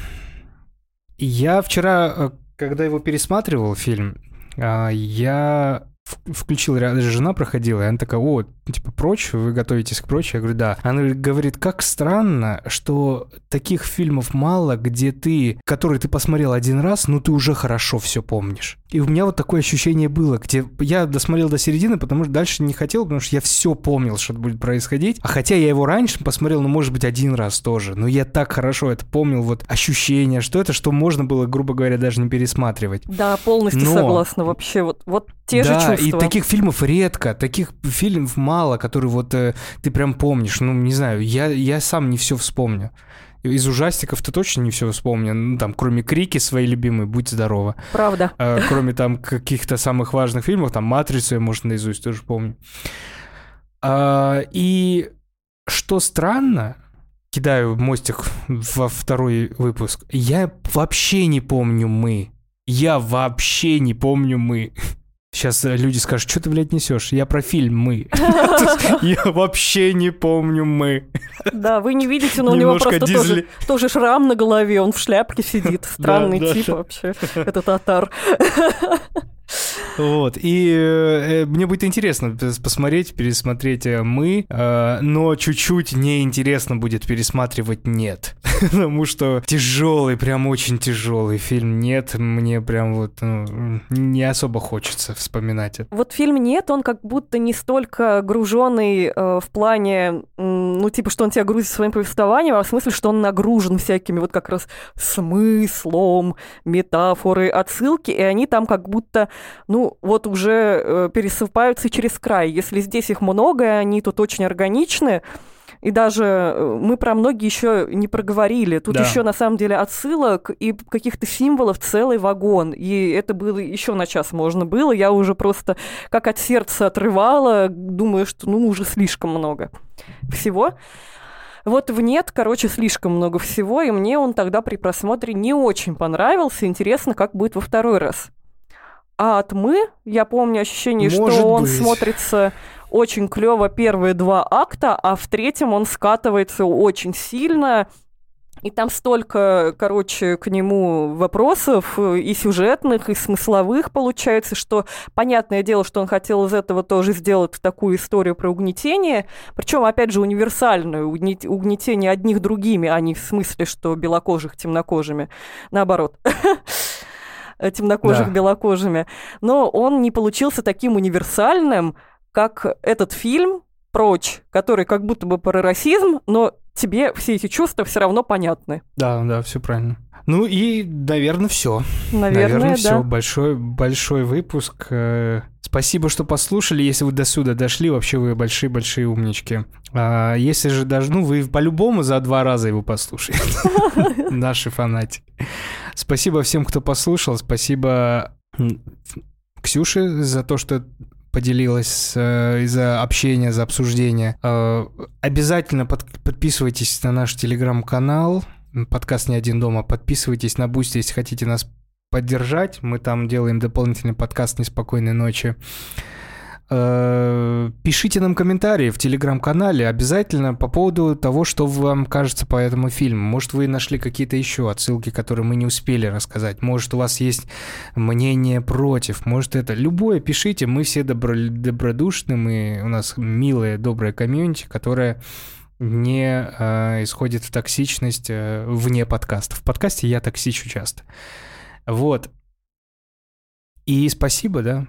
Я вчера, э, когда его пересматривал фильм, а, я включил, жена проходила, и она такая, о, типа, прочь, вы готовитесь к прочь? Я говорю, да. Она говорит, как странно, что таких фильмов мало, где ты, которые ты посмотрел один раз, но ты уже хорошо все помнишь. И у меня вот такое ощущение было, где я досмотрел до середины, потому что дальше не хотел, потому что я все помнил, что будет происходить. А хотя я его раньше посмотрел, ну, может быть, один раз тоже. Но я так хорошо это помнил, вот ощущение, что это, что можно было, грубо говоря, даже не пересматривать. Да, полностью Но- согласна вообще. Вот, вот те же да, чувства. И таких фильмов редко, таких фильмов мало, которые вот э, ты прям помнишь. Ну, не знаю, я, я сам не все вспомню. Из ужастиков ты точно не все вспомню. Ну, там, кроме Крики своей любимой, будь здорова. Правда. Э, кроме там каких-то самых важных фильмов, там Матрицу я, может, наизусть тоже помню. А, и что странно, кидаю мостик во второй выпуск, я вообще не помню мы. Я вообще не помню мы. Сейчас э, люди скажут, что ты, блядь, несешь? Я про фильм «Мы». [LAUGHS] Я вообще не помню «Мы». Да, вы не видите, но у него просто тоже, шрам на голове, он в шляпке сидит. [LAUGHS] Странный тип вообще, это татар. [LAUGHS] Вот, и э, мне будет интересно пос- посмотреть, пересмотреть э, «Мы», э, но чуть-чуть неинтересно будет пересматривать «Нет», [LAUGHS] потому что тяжелый, прям очень тяжелый фильм «Нет», мне прям вот ну, не особо хочется вспоминать это. Вот фильм «Нет», он как будто не столько груженный э, в плане, ну, типа, что он тебя грузит своим повествованием, а в смысле, что он нагружен всякими вот как раз смыслом, метафоры, отсылки, и они там как будто, ну, вот уже э, пересыпаются через край. Если здесь их много, и они тут очень органичны, и даже э, мы про многие еще не проговорили. Тут Да. еще на самом деле отсылок и каких-то символов целый вагон. И это было еще на час можно было. Я уже просто как от сердца отрывала, думаю, что ну уже слишком много всего. Вот в нет, короче, слишком много всего, и мне он тогда при просмотре не очень понравился. Интересно, как будет во второй раз. А от мы я помню ощущение, Может что он быть. смотрится очень клево первые два акта, а в третьем он скатывается очень сильно. И там столько, короче, к нему вопросов э, и сюжетных, и смысловых получается, что понятное дело, что он хотел из этого тоже сделать такую историю про угнетение, причем, опять же, универсальную, угнет- угнетение одних другими, а не в смысле, что белокожих темнокожими, наоборот. [LAUGHS] Темнокожих Да. белокожими. Но он не получился таким универсальным, как этот фильм «Прочь», который как будто бы про расизм, но тебе все эти чувства все равно понятны. Да, да, все правильно. Ну и, наверное, все. Наверное, все. да. Большой, большой выпуск. Э, Спасибо, что послушали. Если вы до сюда дошли, вообще вы большие-большие умнички. А если же даже, ну, вы по-любому за два раза его послушаете. [LAUGHS] Наши фанатики. Спасибо всем, кто послушал. Спасибо Ксюше за то, что поделилась э, за общение, за обсуждение. Э, обязательно под- подписывайтесь на наш телеграм-канал. Подкаст «Не один дома». Подписывайтесь на Boosty, если хотите нас поддержать. Мы там делаем дополнительный подкаст «Неспокойной ночи». Э, Пишите нам комментарии в телеграм-канале обязательно по поводу того, что вам кажется по этому фильму. Может, вы нашли какие-то еще отсылки, которые мы не успели рассказать. Может, у вас есть мнение против. Может, это... Любое пишите. Мы все добро... добродушны. Мы... У нас милая, добрая комьюнити, которая не э, исходит в токсичность э, вне подкаста. В подкасте я токсичу часто. Вот. И спасибо, да.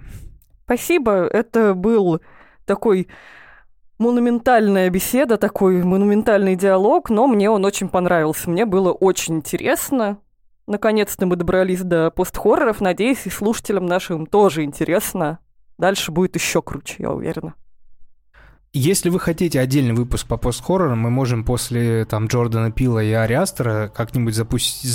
Спасибо. Это был такой монументальная беседа, такой монументальный диалог, но мне он очень понравился. Мне было очень интересно. Наконец-то мы добрались до постхорроров. Надеюсь, и слушателям нашим тоже интересно. Дальше будет еще круче, я уверена. Если вы хотите отдельный выпуск по постхоррорам, мы можем после там Джордана Пила и Ари Астера как-нибудь запустить,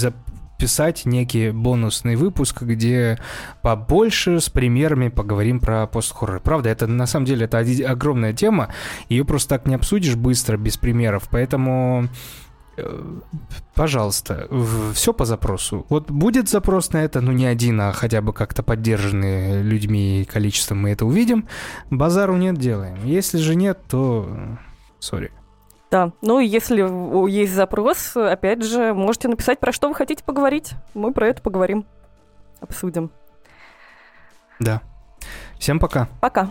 записать некий бонусный выпуск, где побольше с примерами поговорим про постхоррор. Правда, это на самом деле это огромная тема, ее просто так не обсудишь быстро без примеров, поэтому Э, пожалуйста, все по запросу. Вот будет запрос на это, ну не один, а хотя бы как-то поддержанный людьми и количеством мы это увидим. Базару нет, делаем. Если же нет, то сори. Да, ну если есть запрос, опять же, можете написать, про что вы хотите поговорить. Мы про это поговорим, обсудим. Да. Всем пока. Пока.